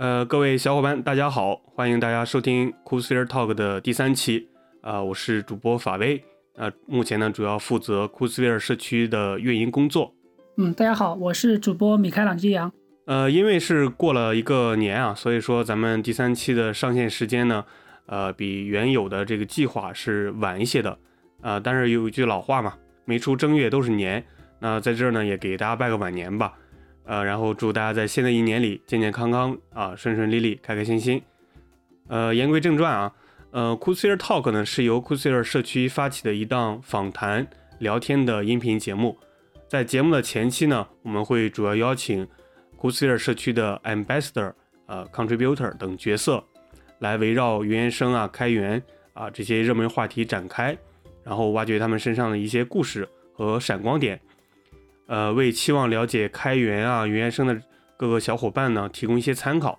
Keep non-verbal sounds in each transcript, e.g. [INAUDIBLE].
呃，各位小伙伴，大家好，欢迎大家收听 Coolsphere Talk 的第三期。啊、我是主播法威。呃、目前呢，主要负责 Coolsphere 社区的运营工作。嗯，大家好，我是主播米开朗基扬。呃，因为是过了一个年啊，所以说咱们第三期的上线时间呢，呃，比原有的这个计划是晚一些的。啊、但是有一句老话嘛，没出正月都是年。那在这儿呢，也给大家拜个晚年吧。呃，然后祝大家在新的一年里健健康康啊，顺顺利利，开开心心。呃，言归正传啊，呃 c o o l s p h e r Talk 呢是由 c o o l s p h e r 社区发起的一档访谈聊天的音频节目。在节目的前期呢，我们会主要邀请 c o o l s p h e r 社区的 Ambassador、呃 Contributor 等角色，来围绕原生啊、开源啊这些热门话题展开，然后挖掘他们身上的一些故事和闪光点。呃，为期望了解开源啊、云原生的各个小伙伴呢提供一些参考。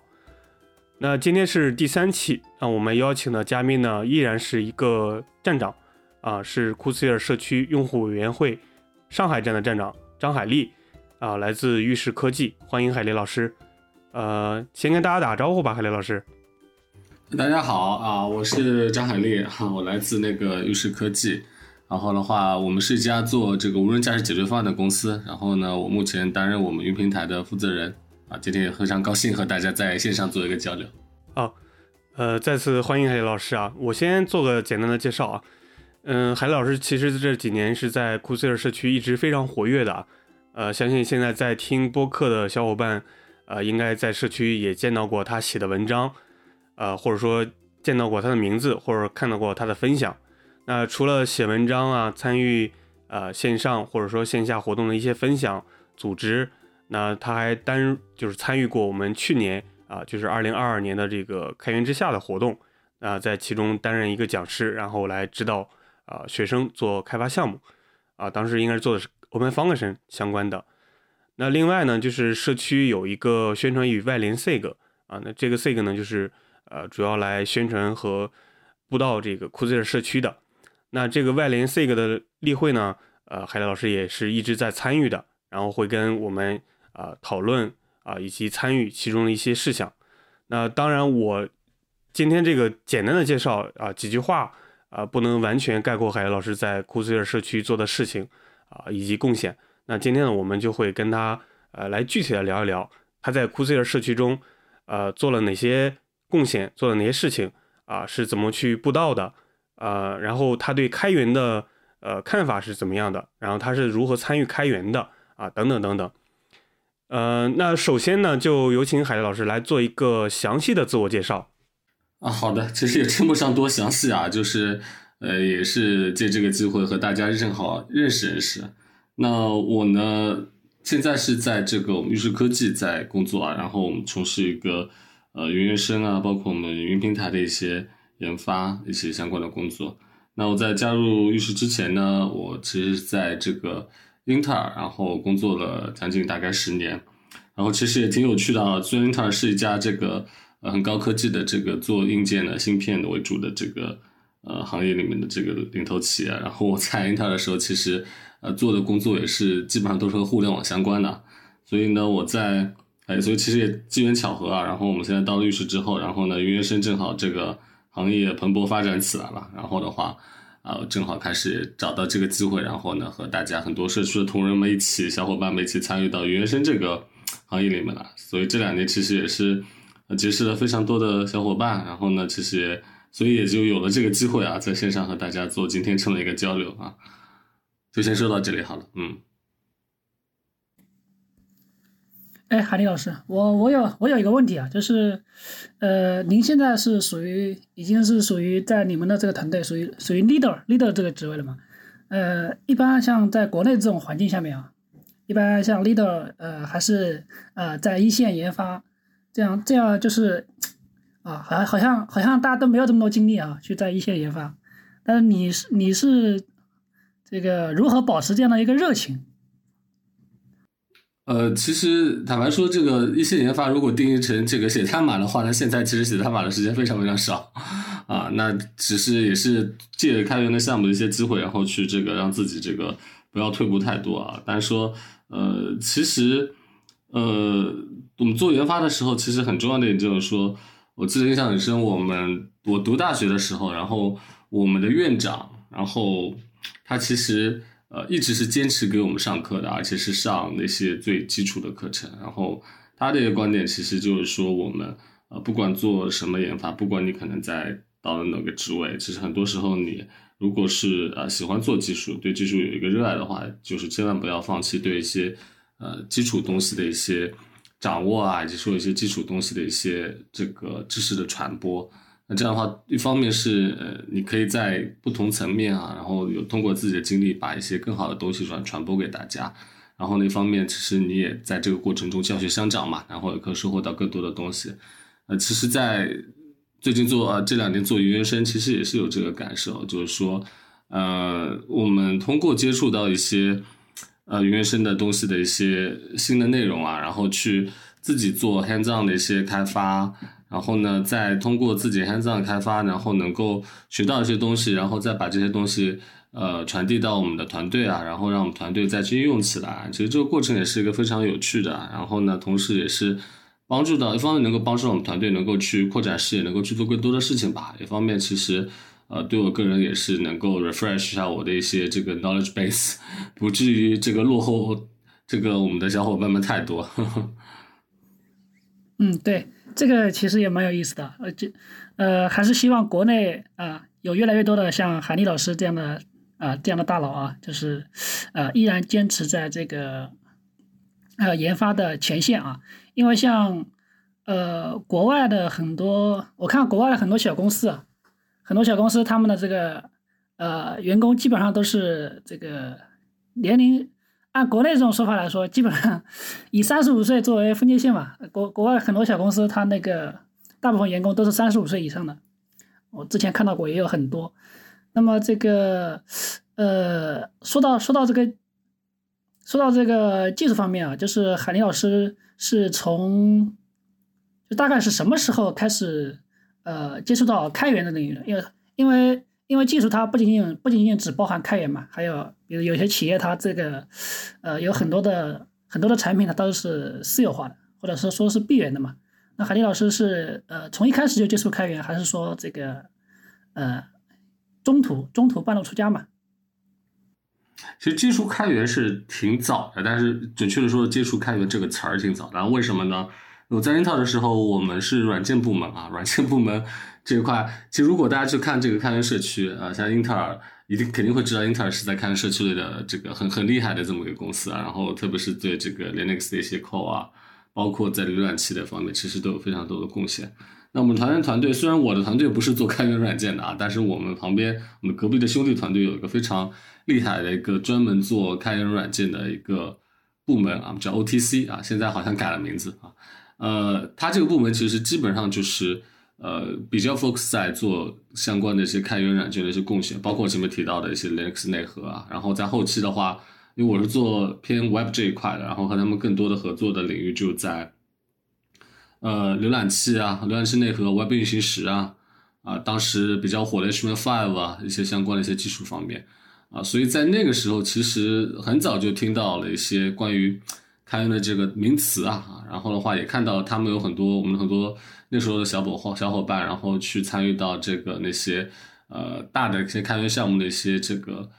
那今天是第三期，那我们邀请的嘉宾呢依然是一个站长啊，是库斯尔社区用户委员会上海站的站长张海丽啊，来自玉石科技，欢迎海丽老师。呃，先跟大家打个招呼吧，海丽老师。大家好啊，我是张海丽，哈，我来自那个玉石科技。然后的话，我们是一家做这个无人驾驶解决方案的公司。然后呢，我目前担任我们云平台的负责人啊。今天也非常高兴和大家在线上做一个交流。好，呃，再次欢迎海老师啊！我先做个简单的介绍啊。嗯，海老师其实这几年是在库斯尔社区一直非常活跃的。呃，相信现在在听播客的小伙伴，呃，应该在社区也见到过他写的文章，呃，或者说见到过他的名字，或者看到过他的分享。那除了写文章啊，参与呃线上或者说线下活动的一些分享组织，那他还担就是参与过我们去年啊，就是二零二二年的这个开源之下的活动啊，在其中担任一个讲师，然后来指导啊学生做开发项目啊，当时应该是做的是 Open Function 相关的。那另外呢，就是社区有一个宣传与外联 SIG 啊，那这个 SIG 呢，就是呃主要来宣传和布道这个库兹尔社区的。那这个外联 SIG 的例会呢，呃，海丽老师也是一直在参与的，然后会跟我们啊、讨论啊、以及参与其中的一些事项。那当然，我今天这个简单的介绍啊、几句话啊、不能完全概括海丽老师在库兹尔社区做的事情啊、以及贡献。那今天呢，我们就会跟他呃来具体的聊一聊他在库兹尔社区中呃做了哪些贡献，做了哪些事情啊、是怎么去布道的。呃，然后他对开源的呃看法是怎么样的？然后他是如何参与开源的啊？等等等等。呃，那首先呢，就有请海丽老师来做一个详细的自我介绍。啊，好的，其实也称不上多详细啊，就是呃，也是借这个机会和大家正好认识认识。那我呢，现在是在这个我们玉石科技在工作啊，然后我们从事一个呃云原生啊，包括我们云平台的一些研发一些相关的工作。那我在加入玉石之前呢，我其实在这个英特尔，然后工作了将近大概十年，然后其实也挺有趣的啊。虽然英特尔是一家这个呃很高科技的这个做硬件的芯片的为主的这个呃行业里面的这个领头企业，然后我在英特尔的时候，其实呃做的工作也是基本上都是和互联网相关的，所以呢，我在哎，所以其实也机缘巧合啊。然后我们现在到了玉石之后，然后呢，云原生正好这个行业蓬勃发展起来了，然后的话。啊，正好开始找到这个机会，然后呢，和大家很多社区的同仁们一起，小伙伴们一起参与到原生这个行业里面来。所以这两年其实也是结识了非常多的小伙伴，然后呢，其实所以也就有了这个机会啊，在线上和大家做今天这么一个交流啊。就先说到这里好了，嗯。哎，海丽老师，我我有我有一个问题啊，就是，呃，您现在是属于已经是属于在你们的这个团队属于属于 leader leader 这个职位了吗？呃，一般像在国内这种环境下面啊，一般像 leader 呃还是呃在一线研发，这样这样就是啊，好像好像好像大家都没有这么多精力啊，去在一线研发，但是你是你是这个如何保持这样的一个热情？呃，其实坦白说，这个一些研发如果定义成这个写代码的话，那现在其实写代码的时间非常非常少啊。那只是也是借开源的项目的一些机会，然后去这个让自己这个不要退步太多啊。但是说，呃，其实，呃，我们做研发的时候，其实很重要的一点就是说，我记得印象很深，我们我读大学的时候，然后我们的院长，然后他其实呃一直是坚持给我们上课的，而且是上那些最基础的课程。然后他的一个观点其实就是说，我们呃不管做什么研发，不管你可能在到了哪个职位，其实很多时候你如果是呃喜欢做技术，对技术有一个热爱的话，就是千万不要放弃对一些呃基础东西的一些。掌握啊，以及说一些基础东西的一些这个知识的传播，这样的话，一方面是呃，你可以在不同层面啊，然后有通过自己的经历把一些更好的东西传传播给大家，然后那方面其实你也在这个过程中教学相长嘛，然后也可以收获到更多的东西。呃，其实，在最近做呃这两年做研究生，其实也是有这个感受，就是说，呃，我们通过接触到一些。呃，原生的东西的一些新的内容啊，然后去自己做 hands-on 的一些开发，然后呢，再通过自己 hands-on 开发，然后能够学到一些东西，然后再把这些东西呃传递到我们的团队啊，然后让我们团队再去应用起来。其实这个过程也是一个非常有趣的，然后呢，同时也是帮助到一方面能够帮助我们团队能够去扩展视野，能够去做更多的事情吧。一方面其实。呃，对我个人也是能够 refresh 一下我的一些这个 knowledge base，不至于这个落后这个我们的小伙伴们太多。呵 [LAUGHS] 呵嗯，对，这个其实也蛮有意思的。呃，这呃，还是希望国内啊有越来越多的像韩立老师这样的啊这样的大佬啊，就是呃依然坚持在这个呃研发的前线啊，因为像呃国外的很多，我看国外的很多小公司啊。很多小公司，他们的这个呃员工基本上都是这个年龄，按国内这种说法来说，基本上以三十五岁作为分界线嘛。国国外很多小公司，他那个大部分员工都是三十五岁以上的。我之前看到过，也有很多。那么这个呃，说到说到这个，说到这个技术方面啊，就是海林老师是从就大概是什么时候开始？呃，接触到开源的领域了，因为因为因为技术它不仅仅不仅仅只包含开源嘛，还有比如有些企业它这个呃有很多的很多的产品它都是私有化的，或者是说是闭源的嘛。那海迪老师是呃从一开始就接触开源，还是说这个呃中途中途半路出家嘛？其实接触开源是挺早的，但是准确的说接触开源这个词儿挺早，的为什么呢？我在英特尔的时候，我们是软件部门啊，软件部门这一块，其实如果大家去看这个开源社区啊，像英特尔一定肯定会知道，英特尔是在开源社区里的这个很很厉害的这么一个公司啊。然后特别是对这个 Linux 的一些 core 啊，包括在浏览器的方面，其实都有非常多的贡献。那我们团队团队虽然我的团队不是做开源软件的啊，但是我们旁边我们隔壁的兄弟团队有一个非常厉害的一个专门做开源软件的一个部门啊，叫 OTC 啊，现在好像改了名字啊。呃，他这个部门其实基本上就是呃比较 focus 在做相关的一些开源软件的一些贡献，包括前面提到的一些 Linux 内核啊。然后在后期的话，因为我是做偏 Web 这一块的，然后和他们更多的合作的领域就在呃浏览器啊、浏览器内核、Web 运行时啊啊，当时比较火的 HTML5 啊一些相关的一些技术方面啊，所以在那个时候其实很早就听到了一些关于。开源的这个名词啊，然后的话也看到他们有很多我们很多那时候的小伙小伙伴，然后去参与到这个那些呃大的一些开源项目的一些这个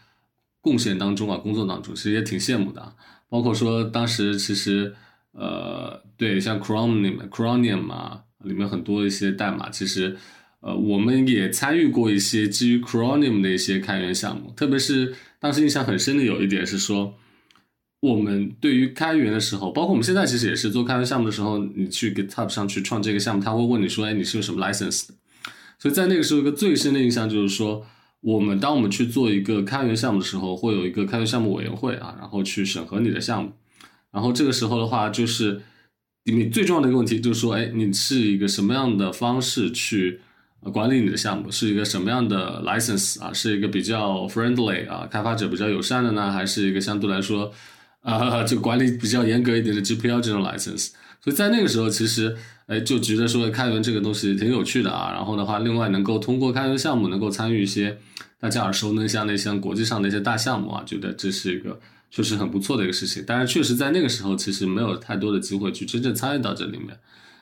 贡献当中啊，工作当中其实也挺羡慕的。包括说当时其实呃对像 Chromium Chromium 啊里面很多一些代码，其实呃我们也参与过一些基于 Chromium 的一些开源项目，特别是当时印象很深的有一点是说。我们对于开源的时候，包括我们现在其实也是做开源项目的时候，你去 GitHub 上去创这个项目，他会问你说：“哎，你是用什么 license？” 所以在那个时候，一个最深的印象就是说，我们当我们去做一个开源项目的时候，会有一个开源项目委员会啊，然后去审核你的项目。然后这个时候的话，就是你最重要的一个问题就是说：“哎，你是一个什么样的方式去管理你的项目？是一个什么样的 license 啊？是一个比较 friendly 啊，开发者比较友善的呢，还是一个相对来说？”啊，就管理比较严格一点的 GPL 这种 license，所以在那个时候，其实哎就觉得说开源这个东西挺有趣的啊。然后的话，另外能够通过开源项目能够参与一些大家耳熟能详的像国际上的一些大项目啊，觉得这是一个确实很不错的一个事情。但是，确实在那个时候其实没有太多的机会去真正参与到这里面。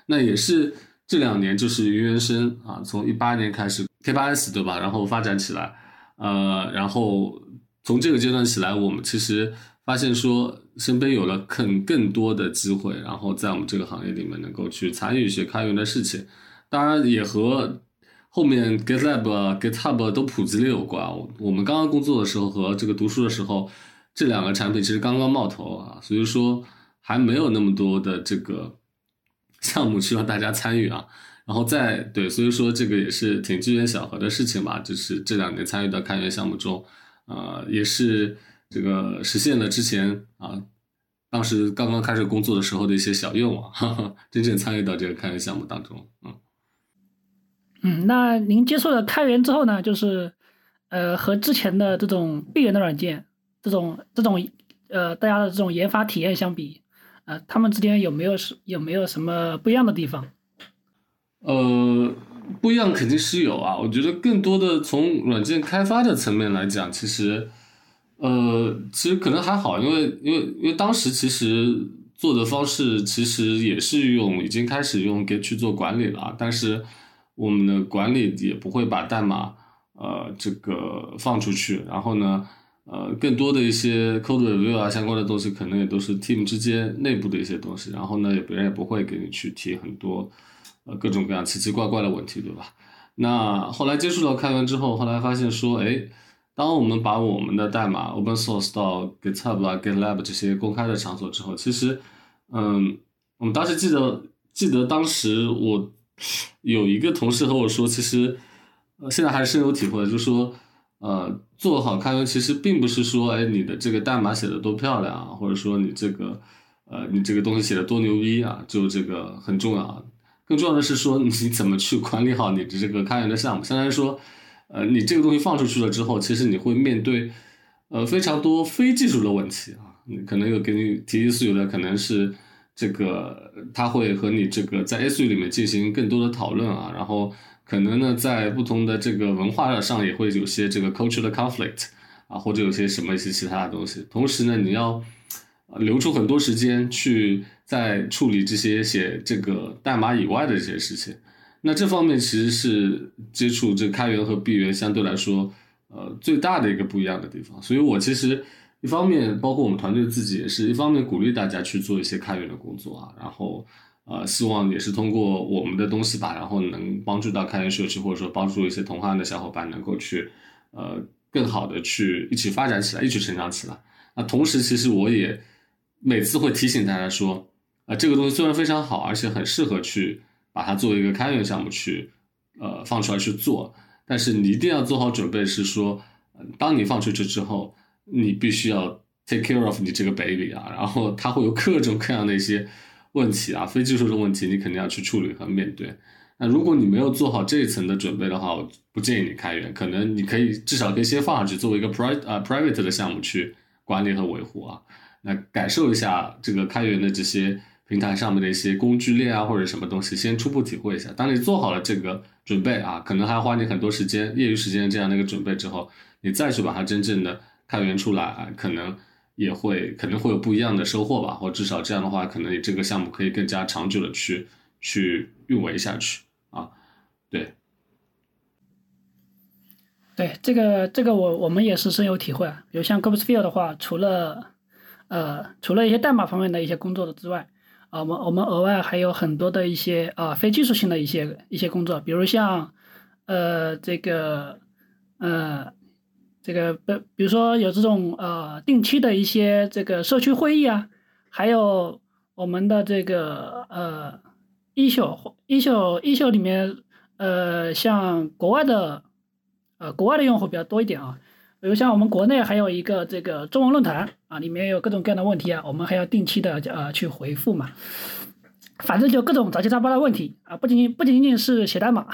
那也是这两年，就是云原生啊，从一八年开始 K8s 对吧，然后发展起来，呃，然后从这个阶段起来，我们其实。发现说身边有了更更多的机会，然后在我们这个行业里面能够去参与一些开源的事情，当然也和后面 GitLab、GitHub 都普及了有关。我们刚刚工作的时候和这个读书的时候，这两个产品其实刚刚冒头啊，所以说还没有那么多的这个 [LAUGHS] 项目需要大家参与啊。然后再对，所以说这个也是挺机缘巧合的事情吧，就是这两年参与到开源项目中，呃，也是。这个实现了之前啊，当时刚刚开始工作的时候的一些小愿望，哈哈，真正参与到这个开源项目当中，嗯，嗯，那您接触了开源之后呢，就是呃，和之前的这种闭源的软件，这种这种呃，大家的这种研发体验相比，呃，他们之间有没有是有没有什么不一样的地方？呃，不一样肯定是有啊，我觉得更多的从软件开发的层面来讲，其实。呃，其实可能还好，因为因为因为当时其实做的方式其实也是用已经开始用 Git 去做管理了，但是我们的管理也不会把代码呃这个放出去，然后呢呃更多的一些 code review 啊相关的东西可能也都是 team 之间内部的一些东西，然后呢也别人也不会给你去提很多呃各种各样奇奇怪怪的问题，对吧？那后来接触到开源之后，后来发现说，哎。当我们把我们的代码 open source 到 GitHub 啊、GitLab 这些公开的场所之后，其实，嗯，我们当时记得记得当时我有一个同事和我说，其实，现在还是深有体会，就是说，呃，做好开源其实并不是说，哎，你的这个代码写的多漂亮啊，或者说你这个，呃，你这个东西写的多牛逼啊，就这个很重要。更重要的是说，你怎么去管理好你的这个开源的项目，相当于说。呃，你这个东西放出去了之后，其实你会面对，呃，非常多非技术的问题啊。你可能有给你提意思，有的可能是这个，他会和你这个在 S 域里面进行更多的讨论啊。然后可能呢，在不同的这个文化上也会有些这个 culture 的 conflict 啊，或者有些什么一些其他的东西。同时呢，你要留出很多时间去在处理这些写这个代码以外的这些事情。那这方面其实是接触这开源和闭源相对来说，呃，最大的一个不一样的地方。所以我其实一方面，包括我们团队自己也是一方面鼓励大家去做一些开源的工作啊，然后呃，希望也是通过我们的东西吧，然后能帮助到开源社区，或者说帮助一些同行的小伙伴能够去呃更好的去一起发展起来，一起成长起来。那同时，其实我也每次会提醒大家说，啊，这个东西虽然非常好，而且很适合去。把它作为一个开源项目去，呃，放出来去做，但是你一定要做好准备，是说，当你放出去之后，你必须要 take care of 你这个 baby 啊，然后它会有各种各样的一些问题啊，非技术的问题，你肯定要去处理和面对。那如果你没有做好这一层的准备的话，我不建议你开源，可能你可以至少可以先放上去，作为一个 pri 呃 private 的项目去管理和维护啊，那感受一下这个开源的这些。平台上面的一些工具链啊，或者什么东西，先初步体会一下。当你做好了这个准备啊，可能还要花你很多时间、业余时间这样的一个准备之后，你再去把它真正的开源出来啊，可能也会可能会有不一样的收获吧。或至少这样的话，可能你这个项目可以更加长久的去去运维下去啊。对，对，这个这个我我们也是深有体会啊。比如像 g o b s f i e l d 的话，除了呃除了一些代码方面的一些工作的之外，啊，我们我们额外还有很多的一些啊非技术性的一些一些工作，比如像，呃这个，呃这个不，比如说有这种呃定期的一些这个社区会议啊，还有我们的这个呃一秀一秀一秀里面呃像国外的呃国外的用户比较多一点啊。比如像我们国内还有一个这个中文论坛啊，里面有各种各样的问题啊，我们还要定期的呃去回复嘛。反正就各种杂七杂八的问题啊，不仅仅不仅仅是写代码。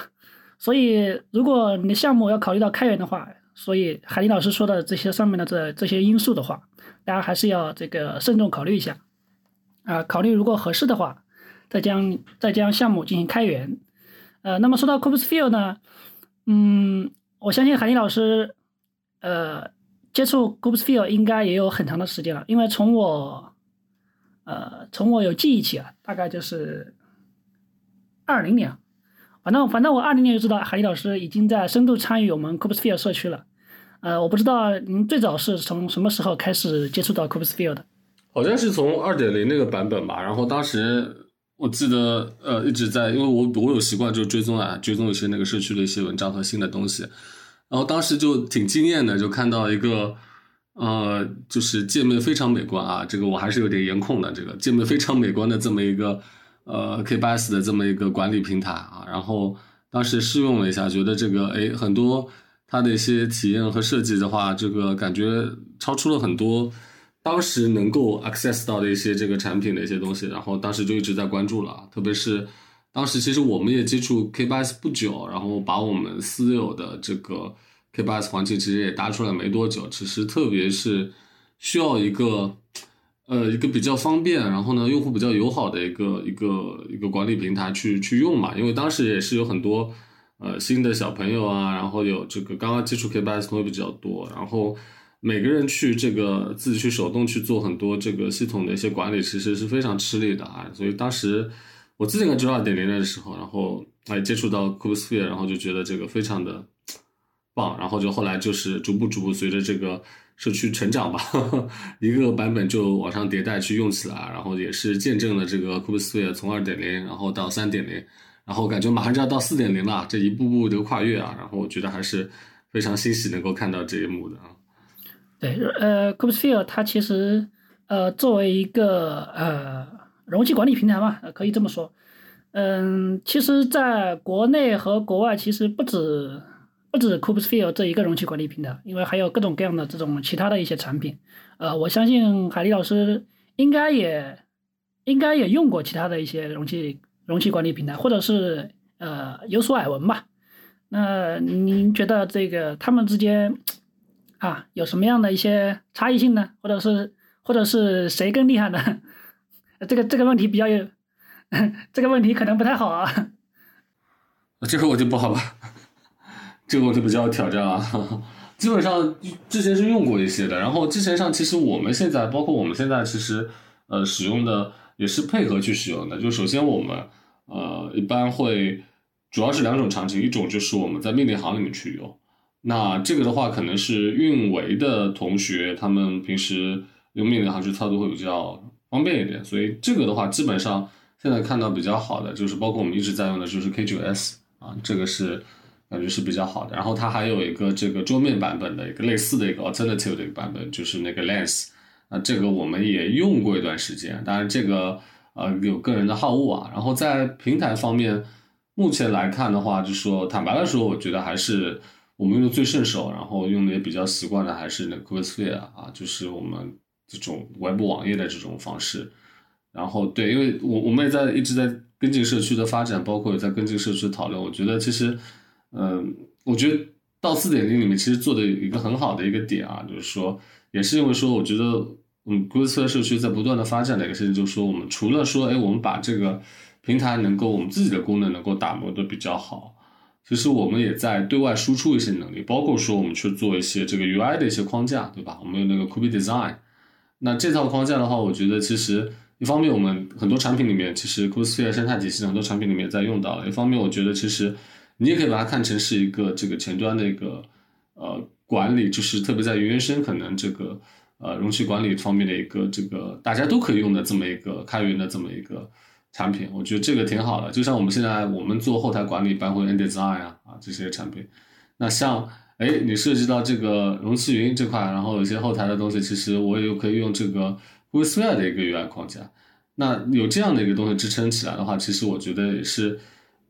所以如果你的项目要考虑到开源的话，所以海林老师说的这些上面的这这些因素的话，大家还是要这个慎重考虑一下啊。考虑如果合适的话，再将再将项目进行开源。呃，那么说到 c o p s f i e l d 呢，嗯，我相信海林老师。呃，接触 Kubesphere 应该也有很长的时间了，因为从我，呃，从我有记忆起啊，大概就是二零年，反正反正我二零年就知道海丽老师已经在深度参与我们 Kubesphere 社区了。呃，我不知道您最早是从什么时候开始接触到 Kubesphere 的？好像是从二点零那个版本吧，然后当时。我记得，呃，一直在，因为我我有习惯就追踪啊，追踪一些那个社区的一些文章和新的东西，然后当时就挺惊艳的，就看到一个，呃，就是界面非常美观啊，这个我还是有点颜控的，这个界面非常美观的这么一个，呃，K8s 的这么一个管理平台啊，然后当时试用了一下，觉得这个，哎，很多它的一些体验和设计的话，这个感觉超出了很多。当时能够 access 到的一些这个产品的一些东西，然后当时就一直在关注了。特别是当时其实我们也接触 K8s 不久，然后把我们私有的这个 K8s 环境其实也搭出来没多久。其实特别是需要一个呃一个比较方便，然后呢用户比较友好的一个一个一个管理平台去去用嘛。因为当时也是有很多呃新的小朋友啊，然后有这个刚刚接触 K8s 朋友比较多，然后。每个人去这个自己去手动去做很多这个系统的一些管理，其实是非常吃力的啊。所以当时我自己在做二点零的时候，然后哎接触到 Kubesphere，然后就觉得这个非常的棒。然后就后来就是逐步逐步随着这个社区成长吧，[LAUGHS] 一个版本就往上迭代去用起来，然后也是见证了这个 Kubesphere 从二点零然后到三点零，然后感觉马上就要到四点零了，这一步步的跨越啊，然后我觉得还是非常欣喜能够看到这一幕的啊。对，呃，Kubesphere 它其实，呃，作为一个呃容器管理平台嘛，可以这么说。嗯，其实在国内和国外，其实不止不止 Kubesphere 这一个容器管理平台，因为还有各种各样的这种其他的一些产品。呃，我相信海丽老师应该也应该也用过其他的一些容器容器管理平台，或者是呃有所耳闻吧。那您觉得这个他们之间？啊，有什么样的一些差异性呢？或者是，或者是谁更厉害呢？这个这个问题比较有，[LAUGHS] 这个问题可能不太好啊。这个我就不好吧，这个我就比较挑战啊。[LAUGHS] 基本上之前是用过一些的，然后之前上其实我们现在，包括我们现在其实呃使用的也是配合去使用的。就首先我们呃一般会主要是两种场景，一种就是我们在命令行里面去用。那这个的话，可能是运维的同学，他们平时用命令行去操作会比较方便一点，所以这个的话，基本上现在看到比较好的，就是包括我们一直在用的，就是 K9s 啊，这个是感觉是比较好的。然后它还有一个这个桌面版本的一个类似的一个 alternative 的一个版本，就是那个 Lens，那这个我们也用过一段时间，当然这个呃有个人的好恶啊。然后在平台方面，目前来看的话，就说坦白来说，我觉得还是。我们用的最顺手，然后用的也比较习惯的还是那 Kubesphere 啊，就是我们这种外部网页的这种方式。然后对，因为我我们也在一直在跟进社区的发展，包括也在跟进社区讨论。我觉得其实，嗯，我觉得到四点零里面其实做的一个很好的一个点啊，就是说，也是因为说，我觉得嗯酷比社区在不断的发展的一个事情，就是说，我们除了说，哎，我们把这个平台能够我们自己的功能能够打磨的比较好。其实我们也在对外输出一些能力，包括说我们去做一些这个 UI 的一些框架，对吧？我们有那个 Kubi Design，那这套框架的话，我觉得其实一方面我们很多产品里面，其实 Kubesphere 生态体系很多产品里面在用到了；一方面我觉得其实你也可以把它看成是一个这个前端的一个呃管理，就是特别在原生可能这个呃容器管理方面的一个这个大家都可以用的这么一个开源的这么一个。产品，我觉得这个挺好的。就像我们现在我们做后台管理，包括 N Design 啊啊这些产品。那像哎，你涉及到这个容器云这块，然后有些后台的东西，其实我也可以用这个 Kubesphere 的一个 UI 框架。那有这样的一个东西支撑起来的话，其实我觉得也是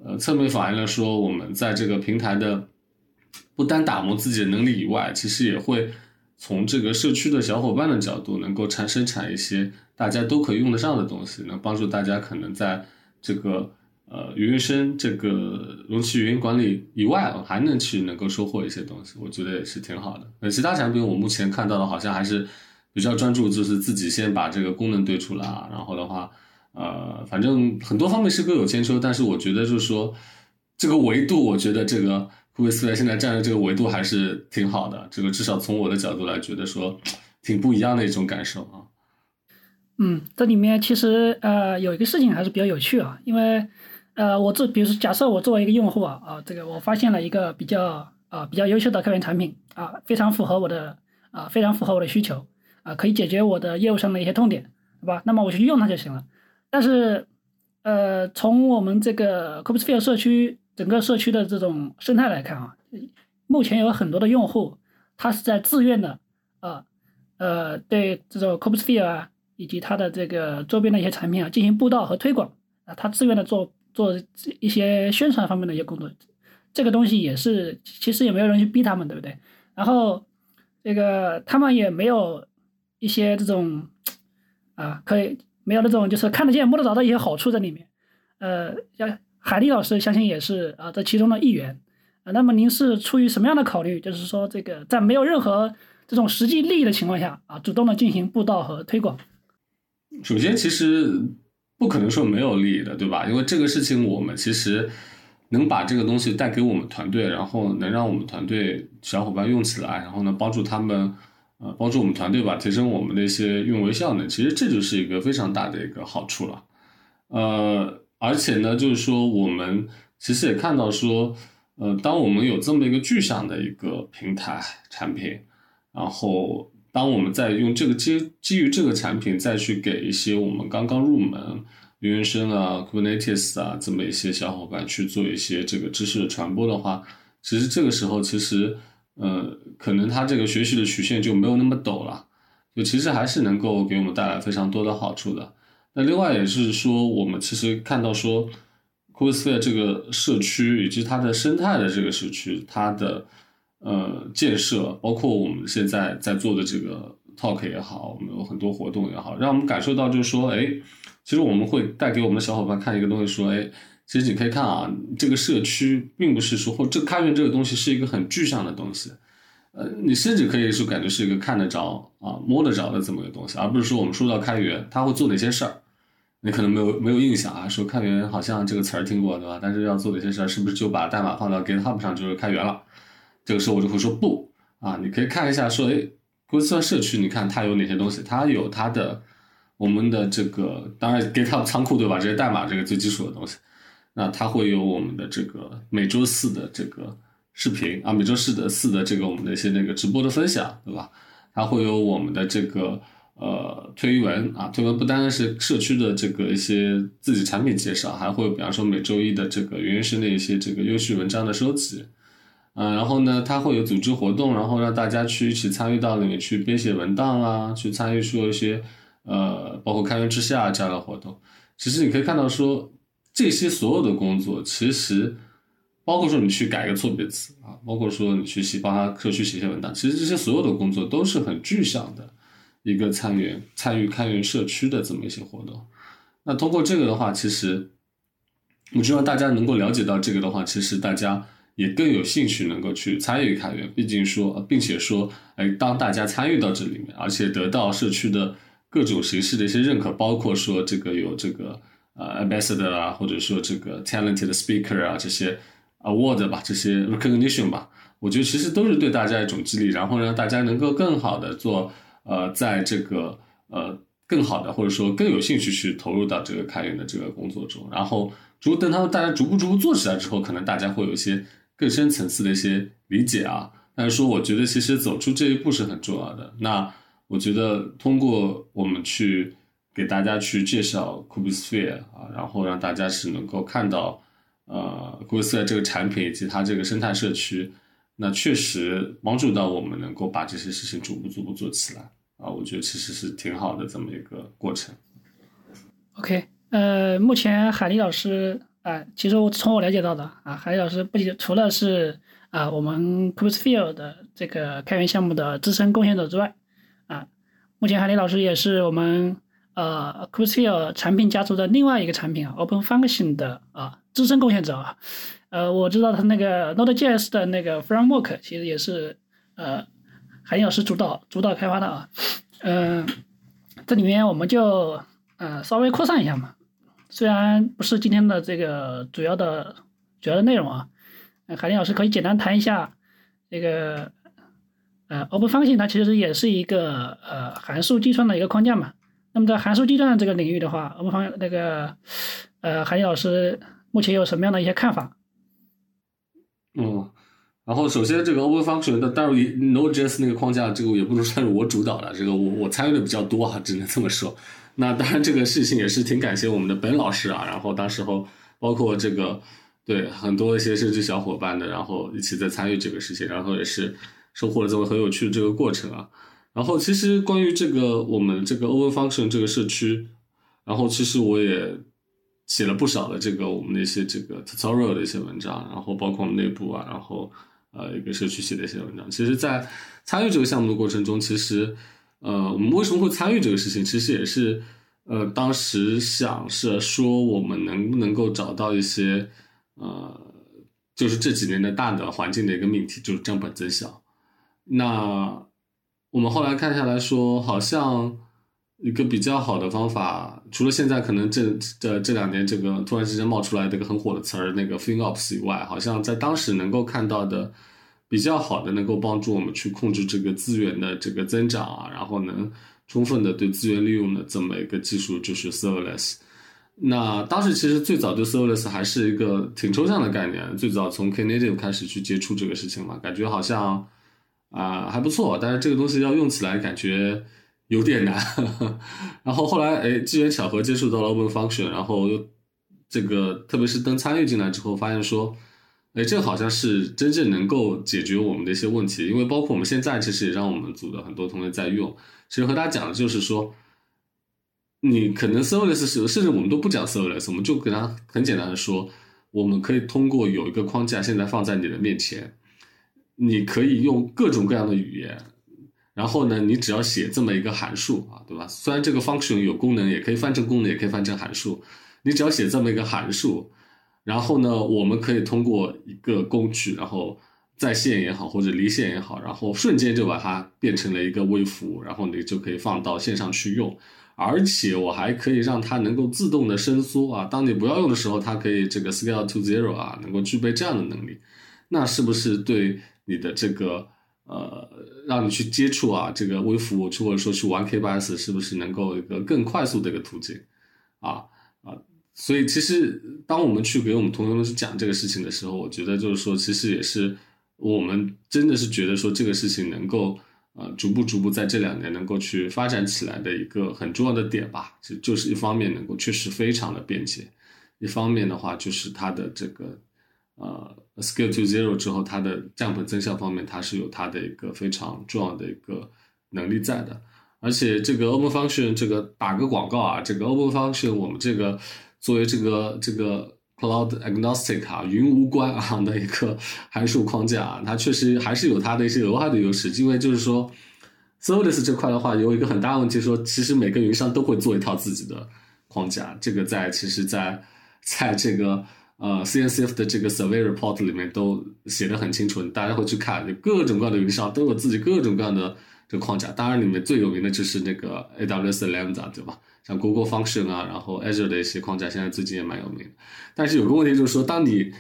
呃侧面反映了说，我们在这个平台的不单打磨自己的能力以外，其实也会从这个社区的小伙伴的角度，能够产生产一些。大家都可以用得上的东西，能帮助大家可能在这个呃原生这个容器云管理以外，还能去能够收获一些东西，我觉得也是挺好的。那其他产品我目前看到的好像还是比较专注，就是自己先把这个功能堆出来，然后的话，呃，反正很多方面是各有千秋，但是我觉得就是说这个维度，我觉得这个库贝斯现在站的这个维度还是挺好的，这个至少从我的角度来觉得说，挺不一样的一种感受啊。嗯，这里面其实呃有一个事情还是比较有趣啊，因为呃我做，比如说假设我作为一个用户啊啊，这个我发现了一个比较啊比较优秀的开源产品啊，非常符合我的啊非常符合我的需求啊，可以解决我的业务上的一些痛点，对吧？那么我就去用它就行了。但是呃从我们这个 c o p e s p h e r e 社区。整个社区的这种生态来看啊，目前有很多的用户，他是在自愿的啊，呃，对这种 c o p e s p h e r e 啊，以及它的这个周边的一些产品啊进行布道和推广啊，他自愿的做做一些宣传方面的一些工作，这个东西也是其实也没有人去逼他们，对不对？然后这个他们也没有一些这种啊，可以没有那种就是看得见摸得着的一些好处在里面，呃，像。海丽老师相信也是啊，这其中的一员啊。那么您是出于什么样的考虑？就是说，这个在没有任何这种实际利益的情况下啊，主动的进行布道和推广。首先，其实不可能说没有利益的，对吧？因为这个事情，我们其实能把这个东西带给我们团队，然后能让我们团队小伙伴用起来，然后呢，帮助他们呃，帮助我们团队吧，提升我们的一些运维效能。其实这就是一个非常大的一个好处了，呃。而且呢，就是说，我们其实也看到说，呃，当我们有这么一个具象的一个平台产品，然后当我们在用这个基基于这个产品再去给一些我们刚刚入门云原生啊、Kubernetes 啊这么一些小伙伴去做一些这个知识的传播的话，其实这个时候其实，呃，可能他这个学习的曲线就没有那么陡了，就其实还是能够给我们带来非常多的好处的。那另外也是说，我们其实看到说 c o s p h e r e 这个社区以及它的生态的这个社区，它的呃建设，包括我们现在在做的这个 talk 也好，我们有很多活动也好，让我们感受到就是说，哎，其实我们会带给我们的小伙伴看一个东西，说，哎，其实你可以看啊，这个社区并不是说或这开源这个东西是一个很具象的东西。呃，你甚至可以说感觉是一个看得着啊、摸得着的这么一个东西，而不是说我们说到开源，他会做哪些事儿。你可能没有没有印象啊，说开源好像这个词儿听过对吧？但是要做的一些事儿，是不是就把代码放到 GitHub 上就是开源了？这个时候我就会说不啊，你可以看一下说，哎，公司社区，你看它有哪些东西？它有它的我们的这个，当然 GitHub 仓库对吧？这些代码这个最基础的东西，那它会有我们的这个每周四的这个视频啊，每周四的四的这个我们的一些那个直播的分享对吧？它会有我们的这个。呃，推文啊，推文不单单是社区的这个一些自己产品介绍，还会比方说每周一的这个原生的一些这个优秀文章的收集，嗯，然后呢，他会有组织活动，然后让大家去一起参与到里面去编写文档啊，去参与说一些呃，包括开源之下这样的活动。其实你可以看到说，这些所有的工作，其实包括说你去改个错别字啊，包括说你去写帮他社区写些文档，其实这些所有的工作都是很具象的。一个参与参与开源社区的这么一些活动，那通过这个的话，其实我希望大家能够了解到这个的话，其实大家也更有兴趣能够去参与开源。毕竟说，并且说，哎，当大家参与到这里面，而且得到社区的各种形式的一些认可，包括说这个有这个呃 ambassador 啊，或者说这个 talented speaker 啊这些 award 吧，这些 recognition 吧，我觉得其实都是对大家一种激励，然后让大家能够更好的做。呃，在这个呃更好的或者说更有兴趣去投入到这个开源的这个工作中，然后逐等他们大家逐步逐步做起来之后，可能大家会有一些更深层次的一些理解啊。但是说，我觉得其实走出这一步是很重要的。那我觉得通过我们去给大家去介绍 Kubersphere 啊，然后让大家是能够看到呃 Kubersphere 这个产品以及它这个生态社区，那确实帮助到我们能够把这些事情逐步逐步做起来。啊，我觉得其实是挺好的这么一个过程。OK，呃，目前海丽老师啊，其实我从我了解到的啊，海老师不仅除了是啊我们 c r u s e f i e l 的这个开源项目的资深贡献者之外，啊，目前海林老师也是我们呃 c r u s e f i e l 产品家族的另外一个产品啊 Open Function 的啊资深贡献者啊。呃，我知道他那个 Node.js 的那个 Framework 其实也是呃。海英老师主导主导开发的啊，嗯，这里面我们就呃稍微扩散一下嘛，虽然不是今天的这个主要的主要的内容啊，海林老师可以简单谈一下这个呃 Open Function 它其实也是一个呃函数计算的一个框架嘛。那么在函数计算这个领域的话，Open Function 那个呃海林老师目前有什么样的一些看法？嗯。然后，首先这个 Open Function 的，当然 Node.js 那个框架，这个也不能算是我主导的，这个我我参与的比较多啊，只能这么说。那当然，这个事情也是挺感谢我们的本老师啊，然后当时候包括这个对很多一些设计小伙伴的，然后一起在参与这个事情，然后也是收获了这么很有趣的这个过程啊。然后，其实关于这个我们这个 Open Function 这个社区，然后其实我也写了不少的这个我们的一些这个 tutorial 的一些文章，然后包括我们内部啊，然后。呃，一个社区写的一些文章，其实，在参与这个项目的过程中，其实，呃，我们为什么会参与这个事情？其实也是，呃，当时想是说，我们能不能够找到一些，呃，就是这几年的大的环境的一个命题，就是账本增效。那我们后来看下来说，好像。一个比较好的方法，除了现在可能这这这两年这个突然之间冒出来这个很火的词儿那个 FinOps 以外，好像在当时能够看到的比较好的，能够帮助我们去控制这个资源的这个增长啊，然后能充分的对资源利用的这么一个技术就是 Serverless。那当时其实最早对 Serverless 还是一个挺抽象的概念，最早从 Knative 开始去接触这个事情嘛，感觉好像啊还不错，但是这个东西要用起来感觉。有点难，[LAUGHS] 然后后来哎，机缘巧合接触到了 Open Function，然后又这个特别是登参与进来之后，发现说，哎，这好像是真正能够解决我们的一些问题，因为包括我们现在其实也让我们组的很多同学在用。其实和大家讲的就是说，你可能 service 是，甚至我们都不讲 service，我们就跟他很简单的说，我们可以通过有一个框架现在放在你的面前，你可以用各种各样的语言。然后呢，你只要写这么一个函数啊，对吧？虽然这个 function 有功能，也可以翻成功能，也可以翻成函数。你只要写这么一个函数，然后呢，我们可以通过一个工具，然后在线也好，或者离线也好，然后瞬间就把它变成了一个微服务，然后你就可以放到线上去用。而且我还可以让它能够自动的伸缩啊，当你不要用的时候，它可以这个 scale to zero 啊，能够具备这样的能力。那是不是对你的这个？呃，让你去接触啊，这个微服务，或者说去玩 K8s，是不是能够一个更快速的一个途径？啊啊，所以其实当我们去给我们同学们去讲这个事情的时候，我觉得就是说，其实也是我们真的是觉得说这个事情能够呃逐步逐步在这两年能够去发展起来的一个很重要的点吧。就就是一方面能够确实非常的便捷，一方面的话就是它的这个。呃，scale to zero 之后，它的降本增效方面，它是有它的一个非常重要的一个能力在的。而且这个 open function 这个打个广告啊，这个 open function 我们这个作为这个这个 cloud agnostic 啊，云无关啊的一个 [LAUGHS] 函数框架啊，它确实还是有它的一些额外的优势。因为就是说，serverless 这块的话，有一个很大问题，说其实每个云商都会做一套自己的框架，这个在其实，在在这个。呃，CNCF 的这个 survey report 里面都写的很清楚，大家会去看，各种各样的云商都有自己各种各样的这个框架。当然，里面最有名的就是那个 AWS Lambda，对吧？像 Google Function 啊，然后 Azure 的一些框架，现在最近也蛮有名。但是有个问题就是说，当你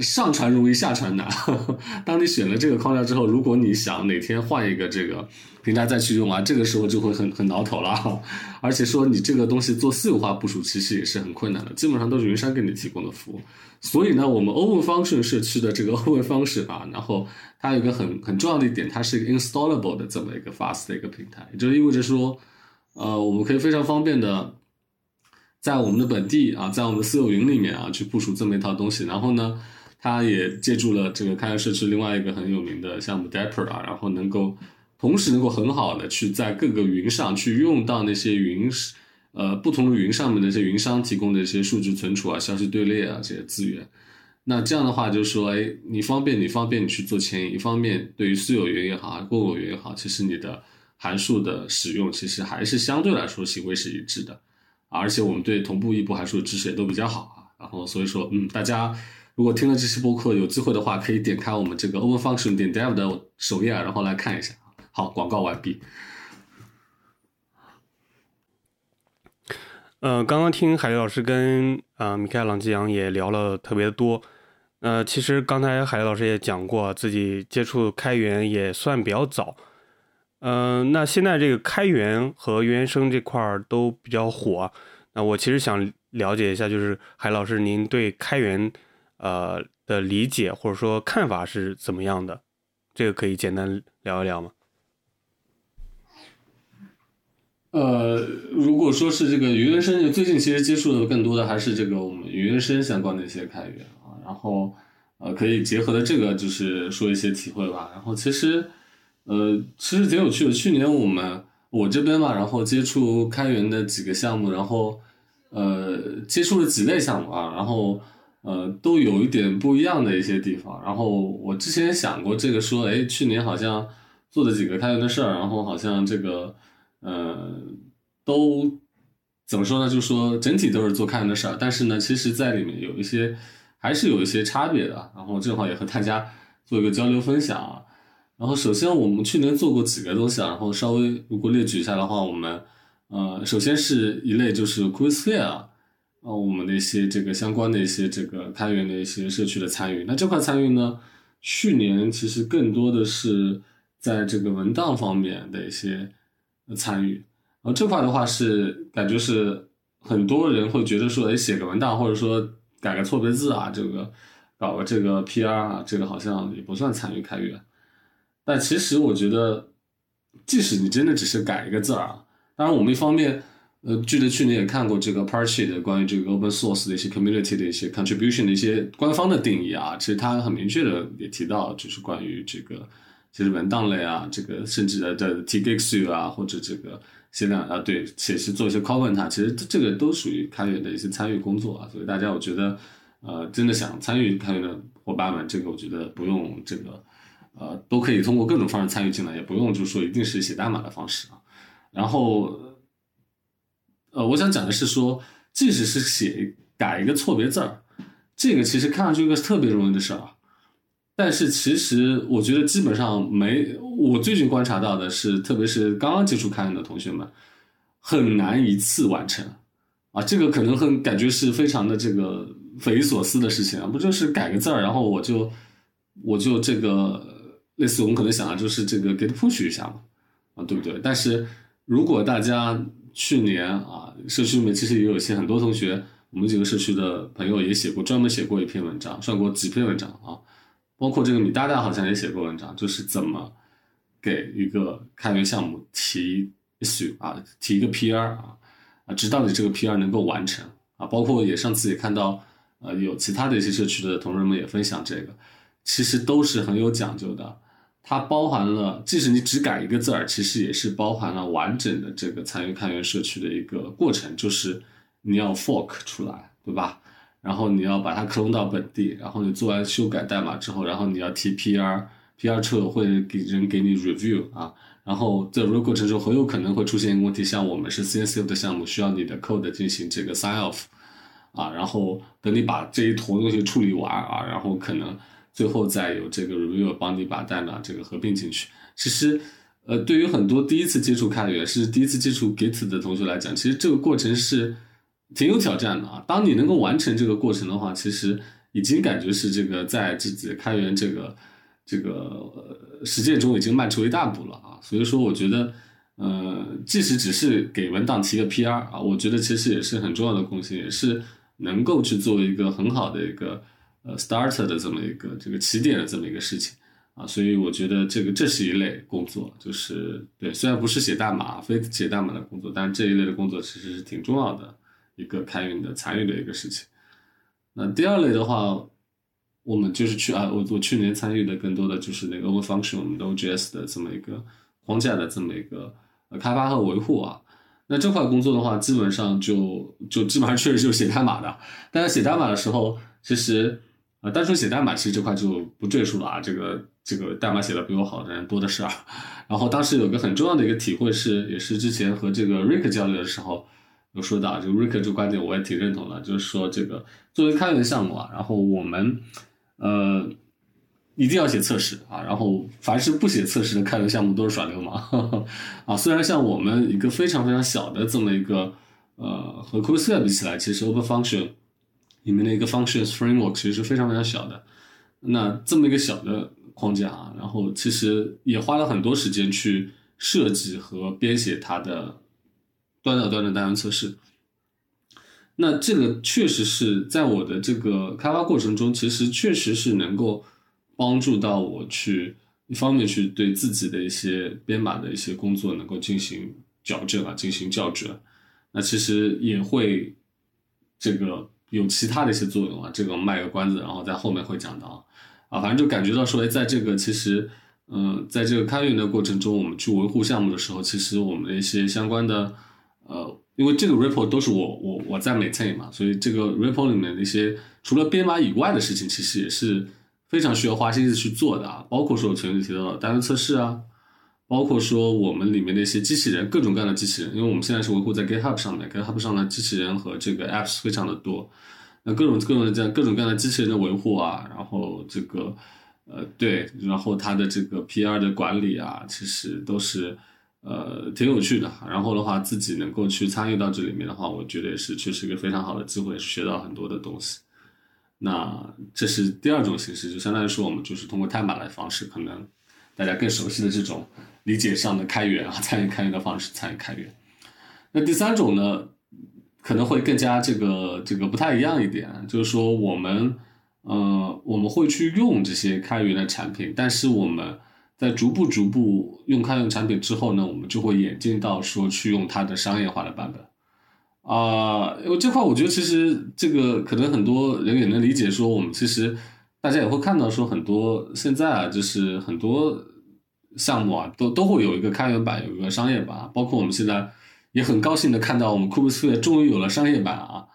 上传容易下传难。[LAUGHS] 当你选了这个框架之后，如果你想哪天换一个这个平台再去用啊，这个时候就会很很挠头了。[LAUGHS] 而且说你这个东西做私有化部署，其实也是很困难的，基本上都是云山给你提供的服务。所以呢，我们 Open Function 社区的这个 Open 方式啊，然后它有一个很很重要的一点，它是一个 installable 的这么一个 fast 的一个平台，也就意味着说，呃，我们可以非常方便的。在我们的本地啊，在我们的私有云里面啊，去部署这么一套东西。然后呢，它也借助了这个开源社区另外一个很有名的项目 Dapper 啊，然后能够同时能够很好的去在各个云上去用到那些云呃不同的云上面的一些云商提供的一些数据存储啊、消息队列啊这些资源。那这样的话就是说，哎，你方便你方便你去做迁移，一方面对于私有云也好，公有云也好，其实你的函数的使用其实还是相对来说行为是一致的。而且我们对同步异步函数的知识也都比较好啊，然后所以说，嗯，大家如果听了这期播客有机会的话，可以点开我们这个 Open Function 点 Dev 的首页，然后来看一下。好，广告完毕。呃，刚刚听海丽老师跟呃米开朗基扬也聊了特别多，呃，其实刚才海老师也讲过，自己接触开源也算比较早。嗯，那现在这个开源和原生这块儿都比较火。那我其实想了解一下，就是海老师您对开源呃的理解或者说看法是怎么样的？这个可以简单聊一聊吗？呃，如果说是这个原生，最近其实接触的更多的还是这个我们原生相关的一些开源啊，然后呃，可以结合的这个就是说一些体会吧。然后其实呃，其实挺有趣的。去年我们我这边嘛，然后接触开源的几个项目，然后呃，接触了几类项目啊，然后呃，都有一点不一样的一些地方。然后我之前想过这个说，哎，去年好像做的几个开源的事儿，然后好像这个。呃，都怎么说呢？就说整体都是做开源的事儿，但是呢，其实在里面有一些还是有一些差别的。然后正好也和大家做一个交流分享啊。然后首先我们去年做过几个东西啊，然后稍微如果列举一下的话，我们呃，首先是一类就是 quizware 啊，我们的一些这个相关的一些这个开源的一些社区的参与。那这块参与呢，去年其实更多的是在这个文档方面的一些。参与，然后这块的话是感觉是很多人会觉得说，哎，写个文档或者说改个错别字啊，这个搞个这个 PR 啊，这个好像也不算参与开源。但其实我觉得，即使你真的只是改一个字儿啊，当然我们一方面，呃，记得去年也看过这个 Parche 的关于这个 Open Source 的一些 Community 的一些 Contribution 的一些官方的定义啊，其实他很明确的也提到，就是关于这个。其实文档类啊，这个甚至的的 t g x u 啊，或者这个写两啊，对，写是做一些 comment 啊，其实这个都属于开源的一些参与工作啊。所以大家，我觉得，呃，真的想参与开源的伙伴们，这个我觉得不用这个，呃，都可以通过各种方式参与进来，也不用就是说一定是写代码的方式啊。然后，呃，我想讲的是说，即使是写改一个错别字儿，这个其实看上去一个特别容易的事儿啊。但是其实我觉得基本上没，我最近观察到的是，特别是刚刚接触开源的同学们，很难一次完成，啊，这个可能很感觉是非常的这个匪夷所思的事情啊，不就是改个字儿，然后我就我就这个类似我们可能想的就是这个 get push 一下嘛，啊，对不对？但是如果大家去年啊，社区里面其实也有一些很多同学，我们几个社区的朋友也写过专门写过一篇文章，算过几篇文章啊。包括这个米大大好像也写过文章，就是怎么给一个开源项目提 issue 啊，提一个 PR 啊，啊，直到你这个 PR 能够完成啊。包括也上次也看到，呃，有其他的一些社区的同仁们也分享这个，其实都是很有讲究的。它包含了，即使你只改一个字儿，其实也是包含了完整的这个参与开源社区的一个过程，就是你要 fork 出来，对吧？然后你要把它克隆到本地，然后你做完修改代码之后，然后你要提 PR，PR 后会给人给你 review 啊，然后在 review 过程中很有可能会出现一个问题，像我们是 CNCF 的项目，需要你的 code 进行这个 sign off 啊，然后等你把这一坨东西处理完啊，然后可能最后再有这个 review 帮你把代码这个合并进去。其实，呃，对于很多第一次接触开源是第一次接触 Git 的同学来讲，其实这个过程是。挺有挑战的啊！当你能够完成这个过程的话，其实已经感觉是这个在自己开源这个这个实践中已经迈出一大步了啊！所以说，我觉得，呃，即使只是给文档提个 PR 啊，我觉得其实也是很重要的贡献，也是能够去做一个很好的一个呃 starter 的这么一个这个起点的这么一个事情啊！所以我觉得这个这是一类工作，就是对，虽然不是写代码、非写代码的工作，但是这一类的工作其实是挺重要的。一个开源的参与的一个事情。那第二类的话，我们就是去啊，我我去年参与的更多的就是那个 Over Function 我们的 OJS 的这么一个框架的这么一个呃开发和维护啊。那这块工作的话，基本上就就基本上确实就是写代码的。但是写代码的时候，其实啊，单纯写代码其实这块就不赘述了啊。这个这个代码写的比我好的人多的是啊。[LAUGHS] 然后当时有个很重要的一个体会是，也是之前和这个 Rick 交流的时候。有说到，就 Rick 这个观点我也挺认同的，就是说这个作为开源项目啊，然后我们呃一定要写测试啊，然后凡是不写测试的开源项目都是耍流氓 [LAUGHS] 啊。虽然像我们一个非常非常小的这么一个呃和 c o s e 比起来，其实 Open Function 里面的一个 functions framework 其实是非常非常小的。那这么一个小的框架啊，然后其实也花了很多时间去设计和编写它的端到端的单元测试。那这个确实是在我的这个开发过程中，其实确实是能够帮助到我去一方面去对自己的一些编码的一些工作能够进行矫正啊，进行校准。那其实也会这个有其他的一些作用啊，这个卖个关子，然后在后面会讲到啊，反正就感觉到说，哎，在这个其实，嗯，在这个开源的过程中，我们去维护项目的时候，其实我们的一些相关的呃。因为这个 report 都是我我我在 maintain 嘛，所以这个 report 里面的一些除了编码以外的事情，其实也是非常需要花心思去做的啊。包括说我前面提到的单元测试啊，包括说我们里面的一些机器人，各种各样的机器人，因为我们现在是维护在 GitHub 上面，GitHub 上的机器人和这个 apps 非常的多，那各种各种这样各种各样的机器人的维护啊，然后这个呃对，然后它的这个 PR 的管理啊，其实都是。呃，挺有趣的。然后的话，自己能够去参与到这里面的话，我觉得也是确实一个非常好的机会，学到很多的东西。那这是第二种形式，就相当于说我们就是通过代码的方式，可能大家更熟悉的这种理解上的开源啊，[LAUGHS] 参与开源的方式参与开源。那第三种呢，可能会更加这个这个不太一样一点，就是说我们呃我们会去用这些开源的产品，但是我们。在逐步逐步用开源产品之后呢，我们就会演进到说去用它的商业化的版本，啊，因为这块我觉得其实这个可能很多人也能理解，说我们其实大家也会看到说很多现在啊，就是很多项目啊都都会有一个开源版，有一个商业版，包括我们现在也很高兴的看到我们酷布事业终于有了商业版啊，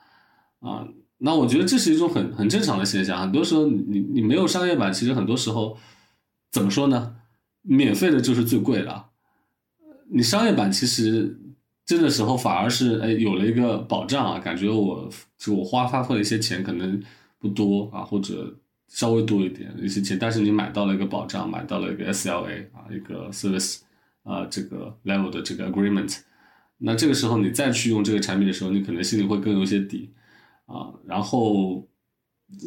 啊，那我觉得这是一种很很正常的现象，很多时候你你没有商业版，其实很多时候怎么说呢？免费的就是最贵的，你商业版其实这个时候反而是哎有了一个保障啊，感觉我就我花发费的一些钱可能不多啊，或者稍微多一点一些钱，但是你买到了一个保障，买到了一个 SLA 啊，一个 service 啊这个 level 的这个 agreement，那这个时候你再去用这个产品的时候，你可能心里会更有些底啊，然后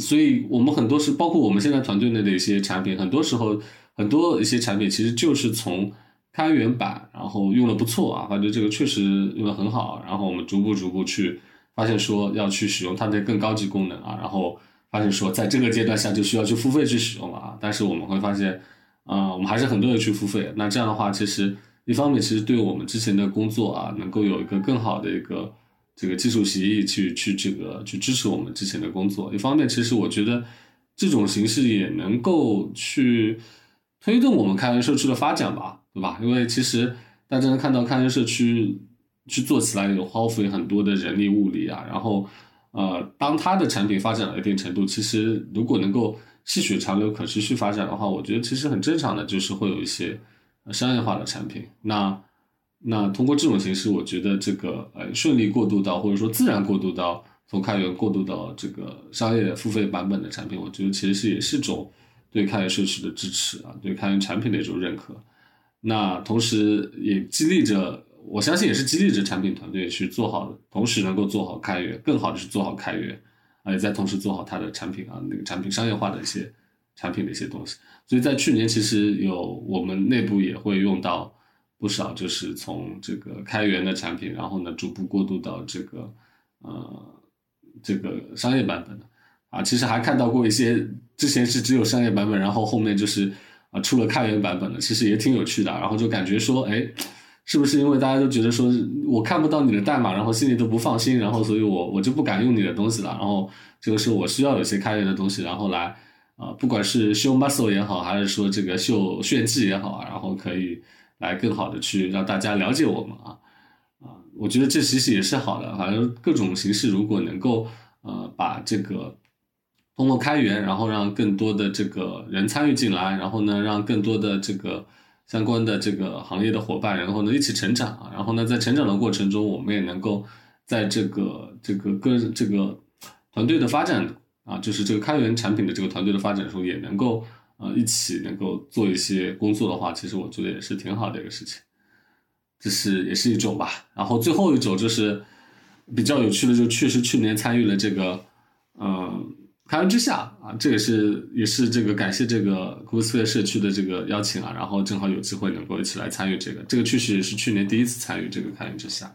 所以我们很多是包括我们现在团队内的一些产品，很多时候。很多一些产品其实就是从开源版，然后用的不错啊，发觉这个确实用的很好，然后我们逐步逐步去发现说要去使用它的更高级功能啊，然后发现说在这个阶段下就需要去付费去使用了啊，但是我们会发现，啊，我们还是很多人去付费，那这样的话其实一方面其实对我们之前的工作啊，能够有一个更好的一个这个技术协议去去这个去支持我们之前的工作，一方面其实我觉得这种形式也能够去。推动我们开源社区的发展吧，对吧？因为其实大家能看到开源社区去做起来有耗费很多的人力物力啊。然后，呃，当它的产品发展到一定程度，其实如果能够细水长流、可持续发展的话，我觉得其实很正常的，就是会有一些商业化的产品。那那通过这种形式，我觉得这个呃顺利过渡到或者说自然过渡到从开源过渡到这个商业付费版本的产品，我觉得其实是也是种。对开源社区的支持啊，对开源产品的一种认可，那同时也激励着，我相信也是激励着产品团队去做好，同时能够做好开源，更好的是做好开源，啊，也在同时做好它的产品啊，那个产品商业化的一些产品的一些东西。所以在去年其实有我们内部也会用到不少，就是从这个开源的产品，然后呢逐步过渡到这个呃这个商业版本的。啊，其实还看到过一些之前是只有商业版本，然后后面就是啊出了开源版本的，其实也挺有趣的。然后就感觉说，哎，是不是因为大家都觉得说我看不到你的代码，然后心里都不放心，然后所以我我就不敢用你的东西了。然后这个时候我需要有些开源的东西，然后来啊，不管是秀 muscle 也好，还是说这个秀炫技也好啊，然后可以来更好的去让大家了解我们啊啊，我觉得这其实也是好的。反正各种形式如果能够呃把这个。通过开源，然后让更多的这个人参与进来，然后呢，让更多的这个相关的这个行业的伙伴，然后呢一起成长啊，然后呢在成长的过程中，我们也能够在这个这个跟这个团队的发展啊，就是这个开源产品的这个团队的发展中，也能够呃一起能够做一些工作的话，其实我觉得也是挺好的一个事情，这是也是一种吧。然后最后一种就是比较有趣的，就确实去年参与了这个。嗯，开源之下啊，这也是也是这个感谢这个 g o o s p h e r e 社区的这个邀请啊，然后正好有机会能够一起来参与这个，这个确实也是去年第一次参与这个开源之下，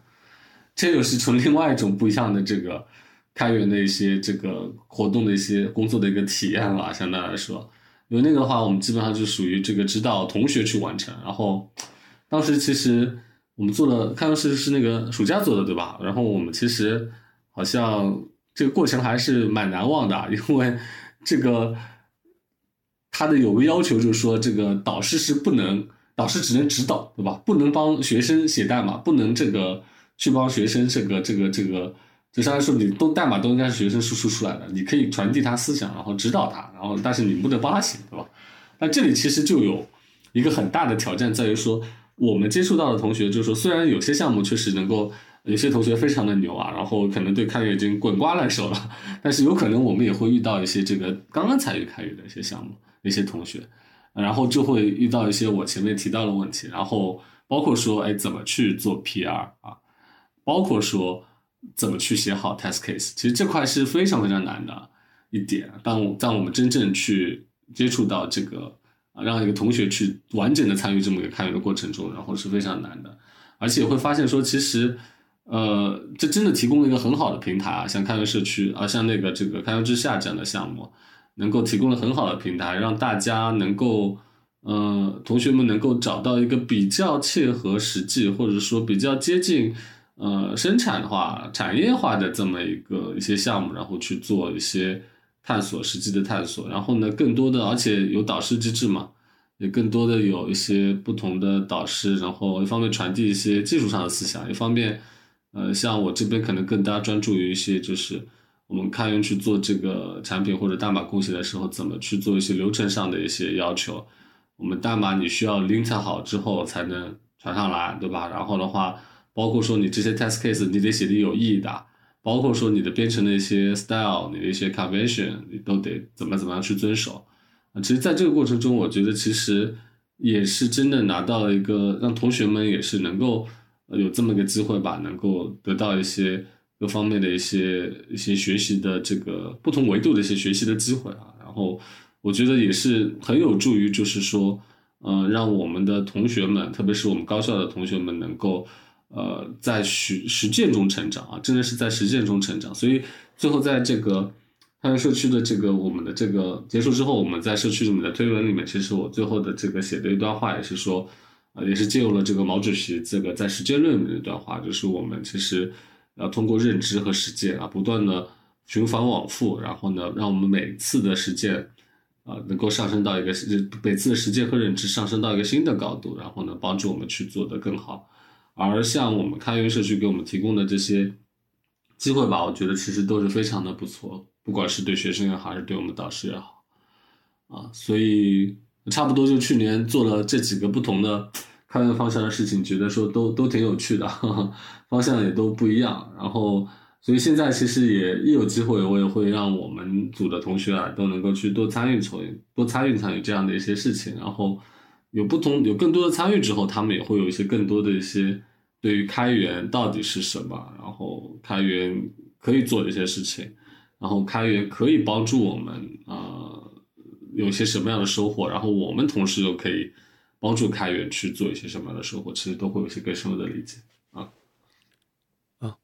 这又是从另外一种不一样的这个开源的一些这个活动的一些工作的一个体验了，相对来说，因为那个的话，我们基本上就属于这个指导同学去完成，然后当时其实我们做的开源是是那个暑假做的对吧？然后我们其实好像。这个过程还是蛮难忘的，因为这个他的有个要求就是说，这个导师是不能，导师只能指导，对吧？不能帮学生写代码，不能这个去帮学生这个这个这个，就相当于说，你都代码都应该是学生输出出来的，你可以传递他思想，然后指导他，然后但是你不能帮他写，对吧？那这里其实就有一个很大的挑战，在于说，我们接触到的同学就是说，虽然有些项目确实能够。有些同学非常的牛啊，然后可能对开源已经滚瓜烂熟了，但是有可能我们也会遇到一些这个刚刚参与开源的一些项目，一些同学，然后就会遇到一些我前面提到的问题，然后包括说，哎，怎么去做 PR 啊，包括说怎么去写好 test case，其实这块是非常非常难的一点。当当我们真正去接触到这个啊，让一个同学去完整的参与这么一个开源的过程中，然后是非常难的，而且会发现说，其实。呃，这真的提供了一个很好的平台啊，像开源社区啊，像那个这个开源之下这样的项目，能够提供了很好的平台，让大家能够，呃，同学们能够找到一个比较切合实际，或者说比较接近，呃，生产化、产业化的这么一个一些项目，然后去做一些探索，实际的探索。然后呢，更多的，而且有导师机制嘛，也更多的有一些不同的导师，然后一方面传递一些技术上的思想，一方面。呃，像我这边可能更加专注于一些，就是我们开源去做这个产品或者代码贡献的时候，怎么去做一些流程上的一些要求。我们代码你需要 lint 好之后才能传上来，对吧？然后的话，包括说你这些 test case 你得写的有意义的，包括说你的编程的一些 style，你的一些 convention，你都得怎么怎么样去遵守。其实在这个过程中，我觉得其实也是真的拿到了一个让同学们也是能够。有这么个机会吧，能够得到一些各方面的一些一些学习的这个不同维度的一些学习的机会啊，然后我觉得也是很有助于，就是说，呃，让我们的同学们，特别是我们高校的同学们，能够呃在实实践中成长啊，真的是在实践中成长。所以最后在这个太原社区的这个我们的这个结束之后，我们在社区里面的推文里面，其实我最后的这个写的一段话也是说。啊，也是借用了这个毛主席这个在实践论的一段话，就是我们其实要通过认知和实践啊，不断的循环往复，然后呢，让我们每次的实践啊，能够上升到一个每次的实践和认知上升到一个新的高度，然后呢，帮助我们去做得更好。而像我们开源社区给我们提供的这些机会吧，我觉得其实都是非常的不错，不管是对学生也好，还是对我们导师也好，啊，所以。差不多就去年做了这几个不同的 [TSK] 开源方向的事情，觉得说都都挺有趣的，[LAUGHS] 方向也都不一样。然后，所以现在其实也一有机会，我也会让我们组的同学啊都能够去多参与参与，多参与参与这样的一些事情。然后有不同有更多的参与之后，他们也会有一些更多的一些对于开源到底是什么，然后开源可以做一些事情，然后开源可以帮助我们啊。有些什么样的收获，然后我们同时又可以帮助开源去做一些什么样的收获，其实都会有一些更深入的理解啊啊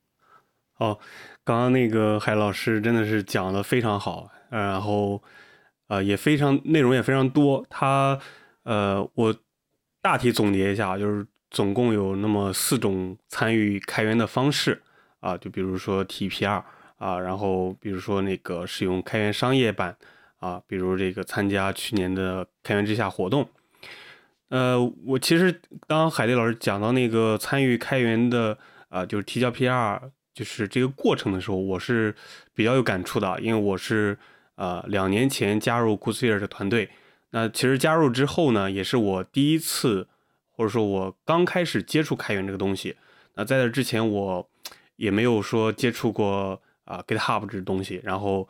好，刚刚那个海老师真的是讲的非常好，然后呃也非常内容也非常多，他呃我大体总结一下，就是总共有那么四种参与开源的方式啊，就比如说 TPR 啊，然后比如说那个使用开源商业版。啊，比如这个参加去年的开源之下活动，呃，我其实当海丽老师讲到那个参与开源的啊，就是提交 PR，就是这个过程的时候，我是比较有感触的，因为我是呃两年前加入 g o o s e r 的团队，那其实加入之后呢，也是我第一次或者说我刚开始接触开源这个东西，那在这之前我也没有说接触过啊 GitHub 这东西，然后。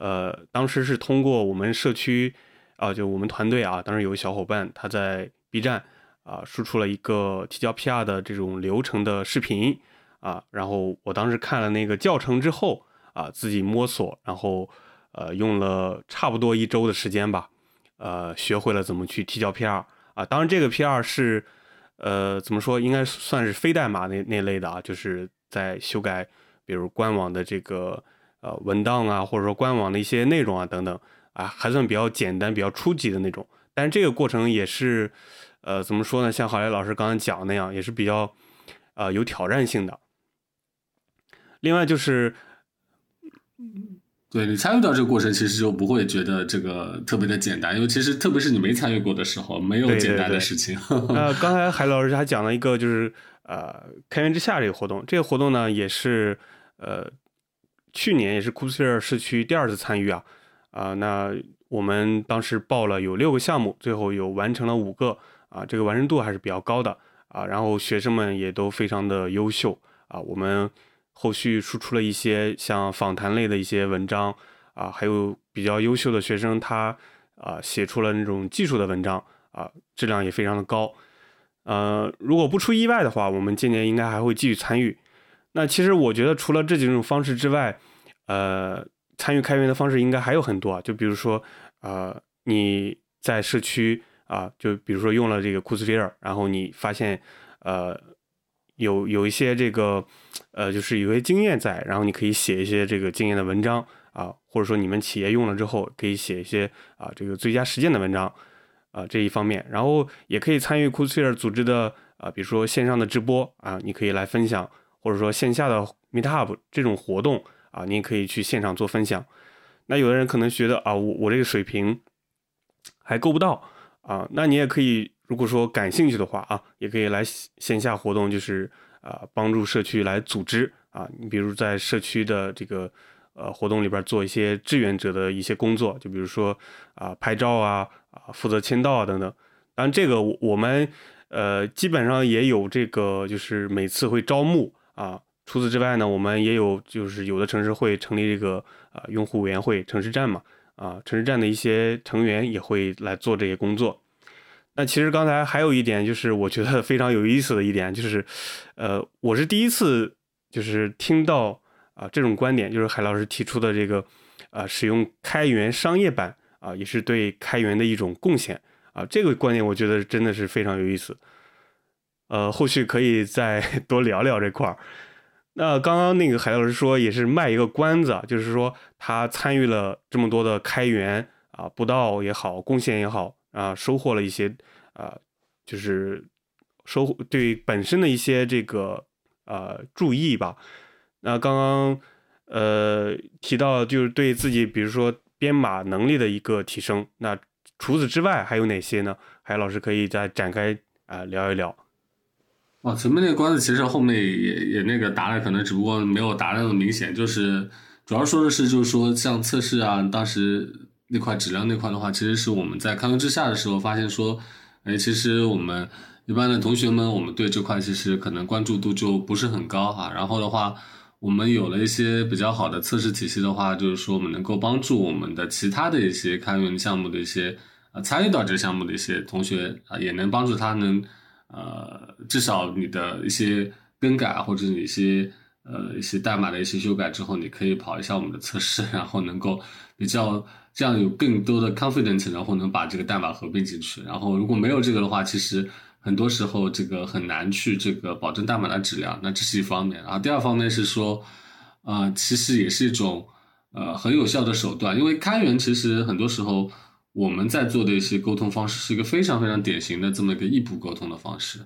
呃，当时是通过我们社区啊，就我们团队啊，当时有个小伙伴他在 B 站啊输出了一个提交 PR 的这种流程的视频啊，然后我当时看了那个教程之后啊自己摸索，然后呃用了差不多一周的时间吧，呃学会了怎么去提交 PR 啊。当然这个 PR 是呃怎么说，应该算是非代码那那类的啊，就是在修改比如官网的这个呃文档啊，或者说官网的一些内容啊等等啊，还算比较简单、比较初级的那种。但是这个过程也是呃怎么说呢？像郝雷老师刚刚讲那样，也是比较呃有挑战性的。另外就是，对你参与到这个过程，其实就不会觉得这个特别的简单，因为其实特别是你没参与过的时候，没有简单的事情。呃，[LAUGHS] 刚才海老师还讲了一个，就是呃，开源之下这个活动，这个活动呢也是呃去年也是库斯尔市区第二次参与啊啊，那我们当时报了有六个项目，最后有完成了五个啊，这个完成度还是比较高的啊，然后学生们也都非常的优秀啊，我们。后续输出了一些像访谈类的一些文章啊，还有比较优秀的学生，他啊写出了那种技术的文章啊，质量也非常的高。呃，如果不出意外的话，我们今年应该还会继续参与。那其实我觉得除了这几种方式之外，呃，参与开源的方式应该还有很多啊。就比如说，呃，你在社区啊，就比如说用了这个 Coursera，然后你发现，呃。有有一些这个，呃，就是有些经验在，然后你可以写一些这个经验的文章啊，或者说你们企业用了之后可以写一些啊这个最佳实践的文章啊这一方面，然后也可以参与 c o u s e r 组织的啊，比如说线上的直播啊，你可以来分享，或者说线下的 Meetup 这种活动啊，你也可以去现场做分享。那有的人可能觉得啊，我我这个水平还够不到啊，那你也可以。如果说感兴趣的话啊，也可以来线下活动，就是啊帮助社区来组织啊，你比如在社区的这个呃活动里边做一些志愿者的一些工作，就比如说啊拍照啊啊负责签到啊等等。当然这个我们呃基本上也有这个，就是每次会招募啊。除此之外呢，我们也有就是有的城市会成立这个啊用户委员会、城市站嘛啊城市站的一些成员也会来做这些工作。那其实刚才还有一点，就是我觉得非常有意思的一点，就是，呃，我是第一次就是听到啊这种观点，就是海老师提出的这个，啊，使用开源商业版啊，也是对开源的一种贡献啊，这个观点我觉得真的是非常有意思。呃，后续可以再 [LAUGHS] 多聊聊这块儿。那刚刚那个海老师说也是卖一个关子，就是说他参与了这么多的开源啊，布道也好，贡献也好。啊，收获了一些，啊，就是收获对本身的一些这个呃注意吧。那刚刚呃提到就是对自己，比如说编码能力的一个提升。那除此之外还有哪些呢？海老师可以再展开啊聊一聊。哦，前面那个关子其实后面也也那个答了，可能只不过没有答那么明显。就是主要说的是，就是说像测试啊，当时。那块质量那块的话，其实是我们在开源之下的时候发现说，哎，其实我们一般的同学们，我们对这块其实可能关注度就不是很高哈。然后的话，我们有了一些比较好的测试体系的话，就是说我们能够帮助我们的其他的一些开源项目的一些啊参与到这项目的一些同学啊，也能帮助他能呃至少你的一些更改或者你一些呃一些代码的一些修改之后，你可以跑一下我们的测试，[LAUGHS] 然后能够比较。这样有更多的 confidence，然后能把这个代码合并进去。然后如果没有这个的话，其实很多时候这个很难去这个保证代码的质量。那这是一方面。然后第二方面是说，啊，其实也是一种呃很有效的手段。因为开源其实很多时候我们在做的一些沟通方式是一个非常非常典型的这么一个异步沟通的方式。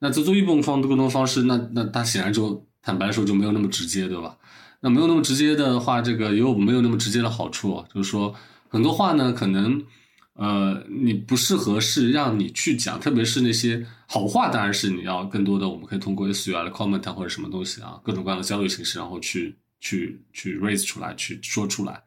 那在做异步方的沟通方式，那那它显然就坦白说就没有那么直接，对吧？那没有那么直接的话，这个也有没有那么直接的好处，啊就是说很多话呢，可能呃你不适合是让你去讲，特别是那些好话，当然是你要更多的，我们可以通过 S U 的 comment 或者什么东西啊，各种各样的交流形式，然后去去去 raise 出来，去说出来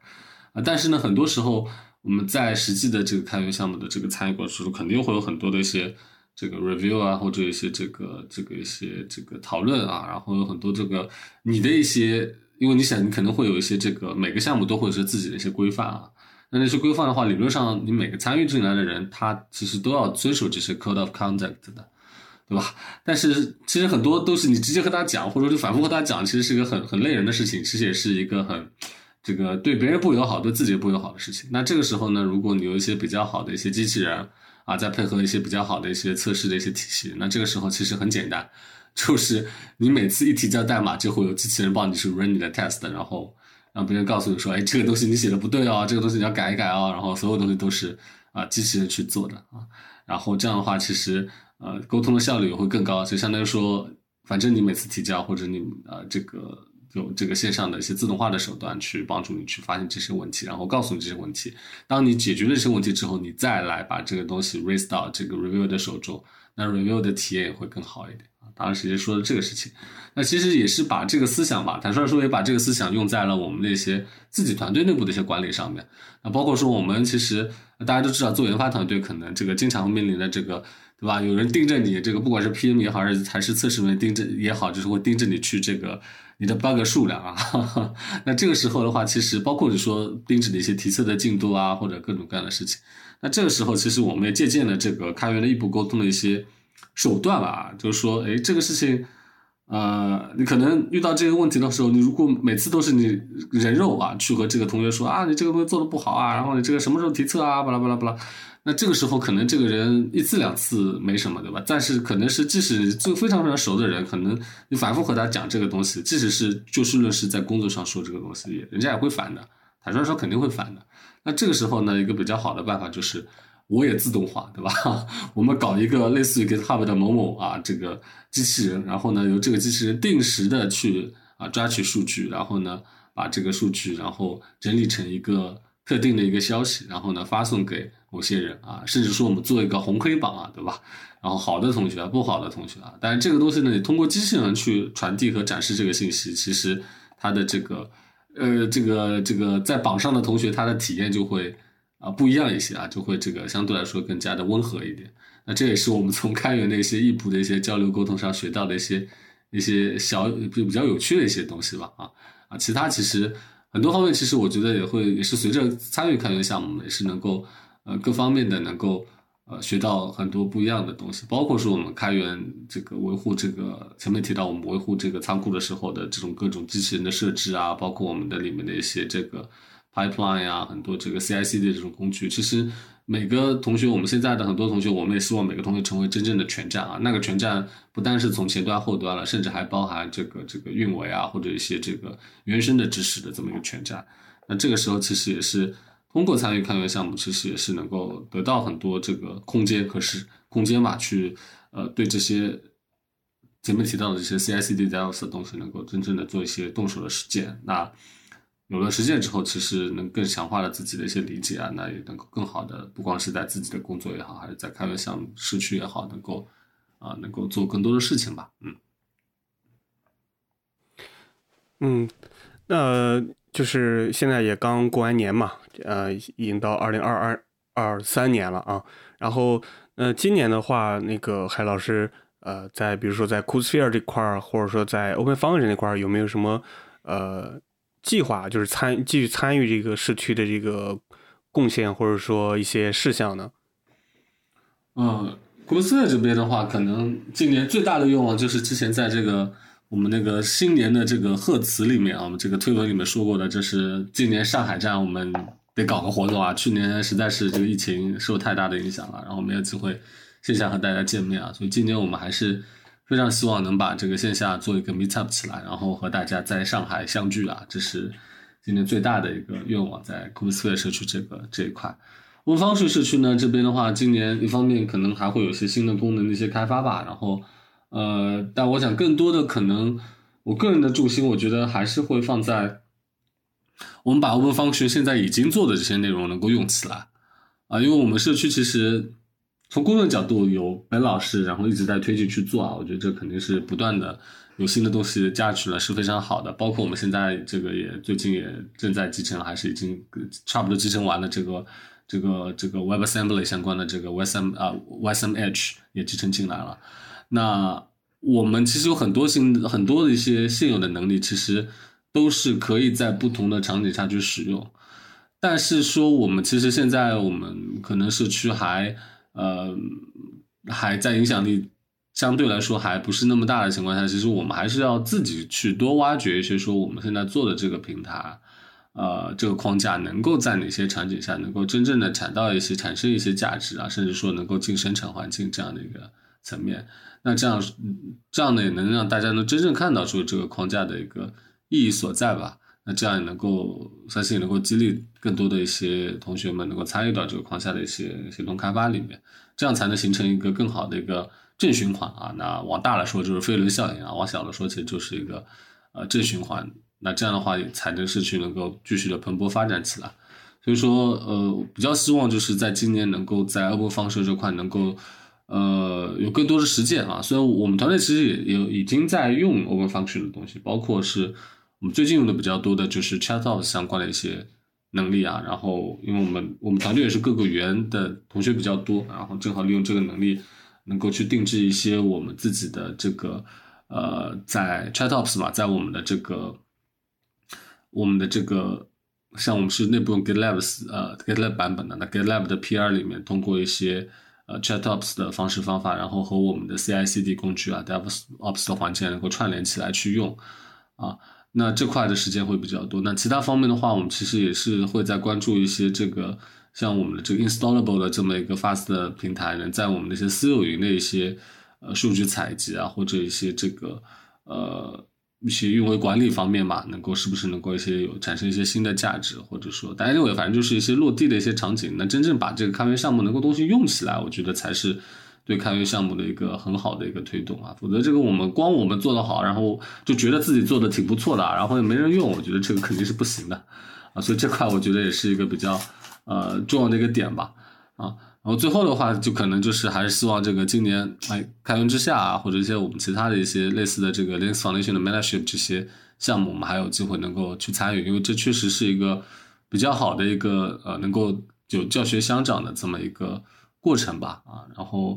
啊。但是呢，很多时候我们在实际的这个开源项目的这个参与过程中，肯定会有很多的一些这个 review 啊，或者一些这个这个一些这个讨论啊，然后有很多这个你的一些。因为你想，你可能会有一些这个每个项目都会是自己的一些规范啊。那那些规范的话，理论上你每个参与进来的人，他其实都要遵守这些 code of conduct 的。对吧？但是其实很多都是你直接和他讲，或者说反复和他讲，其实是一个很很累人的事情，其实也是一个很这个对别人不友好、对自己不友好的事情。那这个时候呢，如果你有一些比较好的一些机器人啊，再配合一些比较好的一些测试的一些体系，那这个时候其实很简单，就是你每次一提交代码，就会有机器人帮你去 run 你的 test，然后让别人告诉你说，哎，这个东西你写的不对哦，这个东西你要改一改哦，然后所有东西都是啊机器人去做的啊，然后这样的话，其实。呃，沟通的效率也会更高，就相当于说，反正你每次提交或者你呃这个有这个线上的一些自动化的手段去帮助你去发现这些问题，然后告诉你这些问题。当你解决了这些问题之后，你再来把这个东西 raise 到这个 review 的手中，那 review 的体验也会更好一点啊。当然，直接说的这个事情，那其实也是把这个思想吧，坦率说也把这个思想用在了我们那些自己团队内部的一些管理上面。那包括说我们其实大家都知道，做研发团队可能这个经常会面临的这个。对吧？有人盯着你，这个不管是 PM 也好，还是还是测试员盯着也好，就是会盯着你去这个你的 bug 数量啊。[LAUGHS] 那这个时候的话，其实包括你说定制的一些提测的进度啊，或者各种各样的事情。那这个时候，其实我们也借鉴了这个开源的异步沟通的一些手段了啊，就是说，哎，这个事情，呃，你可能遇到这个问题的时候，你如果每次都是你人肉啊，去和这个同学说啊，你这个东西做的不好啊，然后你这个什么时候提测啊，巴拉巴拉巴拉。那这个时候可能这个人一次两次没什么，对吧？但是可能是即使就非常非常熟的人，可能你反复和他讲这个东西，即使是就事论事在工作上说这个东西，人家也会烦的。坦率说肯定会烦的。那这个时候呢，一个比较好的办法就是我也自动化，对吧？[LAUGHS] 我们搞一个类似于 GitHub 的某某啊这个机器人，然后呢由这个机器人定时的去啊抓取数据，然后呢把这个数据然后整理成一个特定的一个消息，然后呢发送给。某些人啊，甚至说我们做一个红黑榜啊，对吧？然后好的同学啊，不好的同学啊，但是这个东西呢，你通过机器人去传递和展示这个信息，其实它的这个呃，这个这个在榜上的同学，他的体验就会啊不一样一些啊，就会这个相对来说更加的温和一点。那这也是我们从开源的一些异步的一些交流沟通上学到的一些一些小比比较有趣的一些东西吧啊啊，其他其实很多方面，其实我觉得也会也是随着参与开源项目，也是能够。呃，各方面的能够呃学到很多不一样的东西，包括说我们开源这个维护这个前面提到我们维护这个仓库的时候的这种各种机器人的设置啊，包括我们的里面的一些这个 pipeline 啊，很多这个 CI/CD 这种工具，其实每个同学，我们现在的很多同学，我们也希望每个同学成为真正的全站啊。那个全站不单是从前端后端了，甚至还包含这个这个运维啊，或者一些这个原生的知识的这么一个全站。那这个时候其实也是。通过参与开源项目，其实也是能够得到很多这个空间和是空间嘛，去呃对这些前面提到的这些 CI/CD、DevOps 的东西，能够真正的做一些动手的实践。那有了实践之后，其实能更强化了自己的一些理解啊，那也能够更好的，不光是在自己的工作也好，还是在开源项目社区也好，能够啊能够做更多的事情吧。嗯嗯，那就是现在也刚过完年嘛。呃，已经到二零二二二三年了啊。然后，呃，今年的话，那个海老师，呃，在比如说在 c o o s p h e r e 这块儿，或者说在 Open Function 这块儿，有没有什么呃计划，就是参继续参与这个市区的这个贡献，或者说一些事项呢？嗯 c o o s p h e r e 这边的话，可能今年最大的愿望就是之前在这个。我们那个新年的这个贺词里面啊，我们这个推文里面说过的，就是今年上海站我们得搞个活动啊。去年实在是这个疫情受太大的影响了，然后没有机会线下和大家见面啊，所以今年我们还是非常希望能把这个线下做一个 meet up 起来，然后和大家在上海相聚啊，这是今年最大的一个愿望，在 c o s p h e r e 社区这个这一块。温方区社区呢这边的话，今年一方面可能还会有些新的功能的一些开发吧，然后。呃，但我想更多的可能，我个人的重心，我觉得还是会放在我们把 Open Function 现在已经做的这些内容能够用起来啊，因为我们社区其实从工作角度有本老师，然后一直在推进去做啊，我觉得这肯定是不断的有新的东西加持了，是非常好的。包括我们现在这个也最近也正在集成，还是已经差不多集成完了这个这个这个 Web Assembly 相关的这个 WSM 啊 WSMH 也集成进来了。那我们其实有很多新很多的一些现有的能力，其实都是可以在不同的场景下去使用。但是说我们其实现在我们可能社区还呃还在影响力相对来说还不是那么大的情况下，其实我们还是要自己去多挖掘一些，说我们现在做的这个平台，呃，这个框架能够在哪些场景下能够真正的产到一些产生一些价值啊，甚至说能够进生产环境这样的一个层面。那这样这样呢，也能让大家能真正看到出这个框架的一个意义所在吧。那这样也能够相信能够激励更多的一些同学们能够参与到这个框架的一些协同开发里面，这样才能形成一个更好的一个正循环啊。那往大了说就是飞轮效应啊，往小了说其实就是一个呃正循环。那这样的话，才能社区能够继续的蓬勃发展起来。所以说，呃，比较希望就是在今年能够在 Open Function 这块能够呃有更多的实践啊。虽然我们团队其实也有已经在用 Open Function 的东西，包括是。我们最近用的比较多的就是 ChatOps 相关的一些能力啊，然后因为我们我们团队也是各个语言的同学比较多，然后正好利用这个能力，能够去定制一些我们自己的这个呃，在 ChatOps 嘛，在我们的这个我们的这个像我们是内部用 GitLab 呃 GitLab 版本的，那 GitLab 的 PR 里面通过一些呃 ChatOps 的方式方法，然后和我们的 CI/CD 工具啊 DevOps 的环境能够串联起来去用啊。那这块的时间会比较多。那其他方面的话，我们其实也是会在关注一些这个，像我们的这个 installable 的这么一个 fast 的平台，能在我们的一些私有云的一些呃数据采集啊，或者一些这个呃一些运维管理方面吧，能够是不是能够一些有产生一些新的价值，或者说大家认为反正就是一些落地的一些场景，那真正把这个开源项目能够东西用起来，我觉得才是。对开源项目的一个很好的一个推动啊，否则这个我们光我们做得好，然后就觉得自己做的挺不错的，然后也没人用，我觉得这个肯定是不行的啊。所以这块我觉得也是一个比较呃重要的一个点吧啊。然后最后的话，就可能就是还是希望这个今年哎开源之下啊，或者一些我们其他的一些类似的这个 Linux Foundation 的 Mentorship 这些项目，我们还有机会能够去参与，因为这确实是一个比较好的一个呃能够有教学相长的这么一个。过程吧，啊，然后，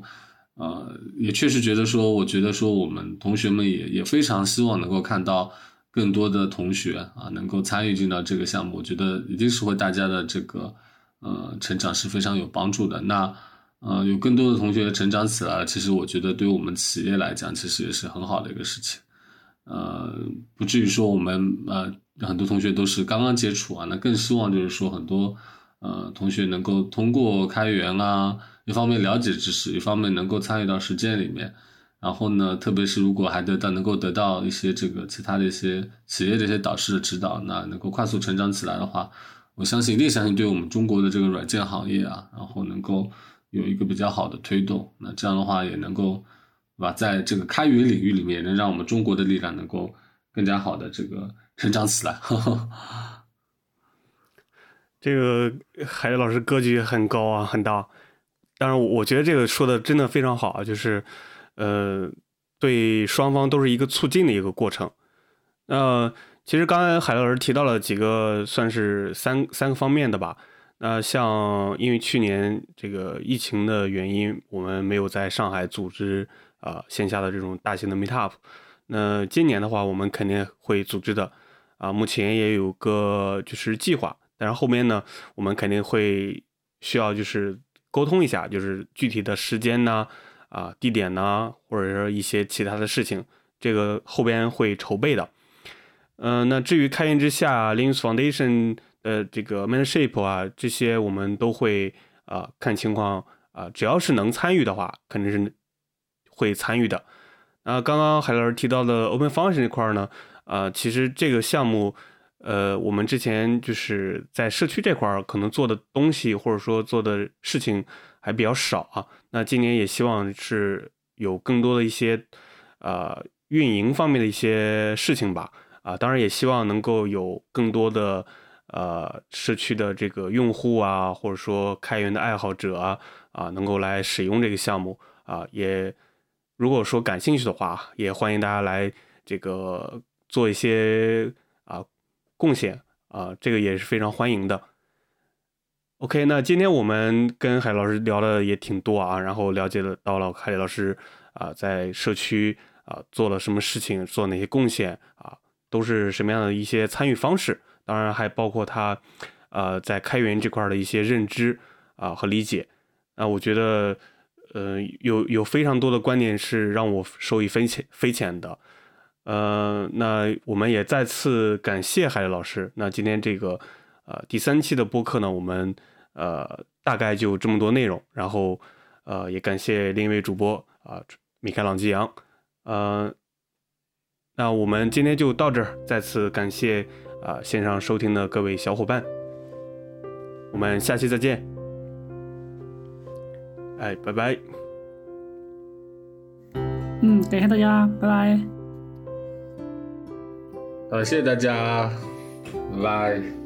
呃，也确实觉得说，我觉得说，我们同学们也也非常希望能够看到更多的同学啊，能够参与进到这个项目，我觉得一定是会大家的这个呃成长是非常有帮助的。那呃，有更多的同学成长起来了，其实我觉得对我们企业来讲，其实也是很好的一个事情。呃，不至于说我们呃很多同学都是刚刚接触啊，那更希望就是说很多呃同学能够通过开源啊。一方面了解知识，一方面能够参与到实践里面，然后呢，特别是如果还得到能够得到一些这个其他的一些企业的一些导师的指导，那能够快速成长起来的话，我相信一定相信对我们中国的这个软件行业啊，然后能够有一个比较好的推动。那这样的话也能够，对吧？在这个开源领域里面，能让我们中国的力量能够更加好的这个成长起来。[LAUGHS] 这个海老师格局很高啊，很大。当然，我觉得这个说的真的非常好啊，就是，呃，对双方都是一个促进的一个过程。那其实刚才海老师提到了几个，算是三三个方面的吧。那像因为去年这个疫情的原因，我们没有在上海组织啊线下的这种大型的 meetup。那今年的话，我们肯定会组织的啊，目前也有个就是计划，但是后面呢，我们肯定会需要就是。沟通一下，就是具体的时间呢，啊，地点呢，或者说一些其他的事情，这个后边会筹备的。嗯，那至于开源之下 Linux Foundation 的这个 Mentorship 啊，这些我们都会啊看情况啊，只要是能参与的话，肯定是会参与的。那刚刚海老师提到的 Open Function 这块呢，啊，其实这个项目。呃，我们之前就是在社区这块儿可能做的东西，或者说做的事情还比较少啊。那今年也希望是有更多的一些呃运营方面的一些事情吧。啊，当然也希望能够有更多的呃社区的这个用户啊，或者说开源的爱好者啊，啊能够来使用这个项目啊。也如果说感兴趣的话，也欢迎大家来这个做一些。贡献啊，这个也是非常欢迎的。OK，那今天我们跟海老师聊的也挺多啊，然后了解了到了海老师啊，在社区啊做了什么事情，做哪些贡献啊，都是什么样的一些参与方式，当然还包括他呃在开源这块的一些认知啊和理解。那我觉得呃，有有非常多的观点是让我受益匪浅匪浅的。呃，那我们也再次感谢海老师。那今天这个呃第三期的播客呢，我们呃大概就这么多内容。然后呃也感谢另一位主播啊米开朗基扬。呃，那我们今天就到这儿。再次感谢啊线上收听的各位小伙伴。我们下期再见。哎，拜拜。嗯，感谢大家，拜拜。好，谢谢大家，拜拜。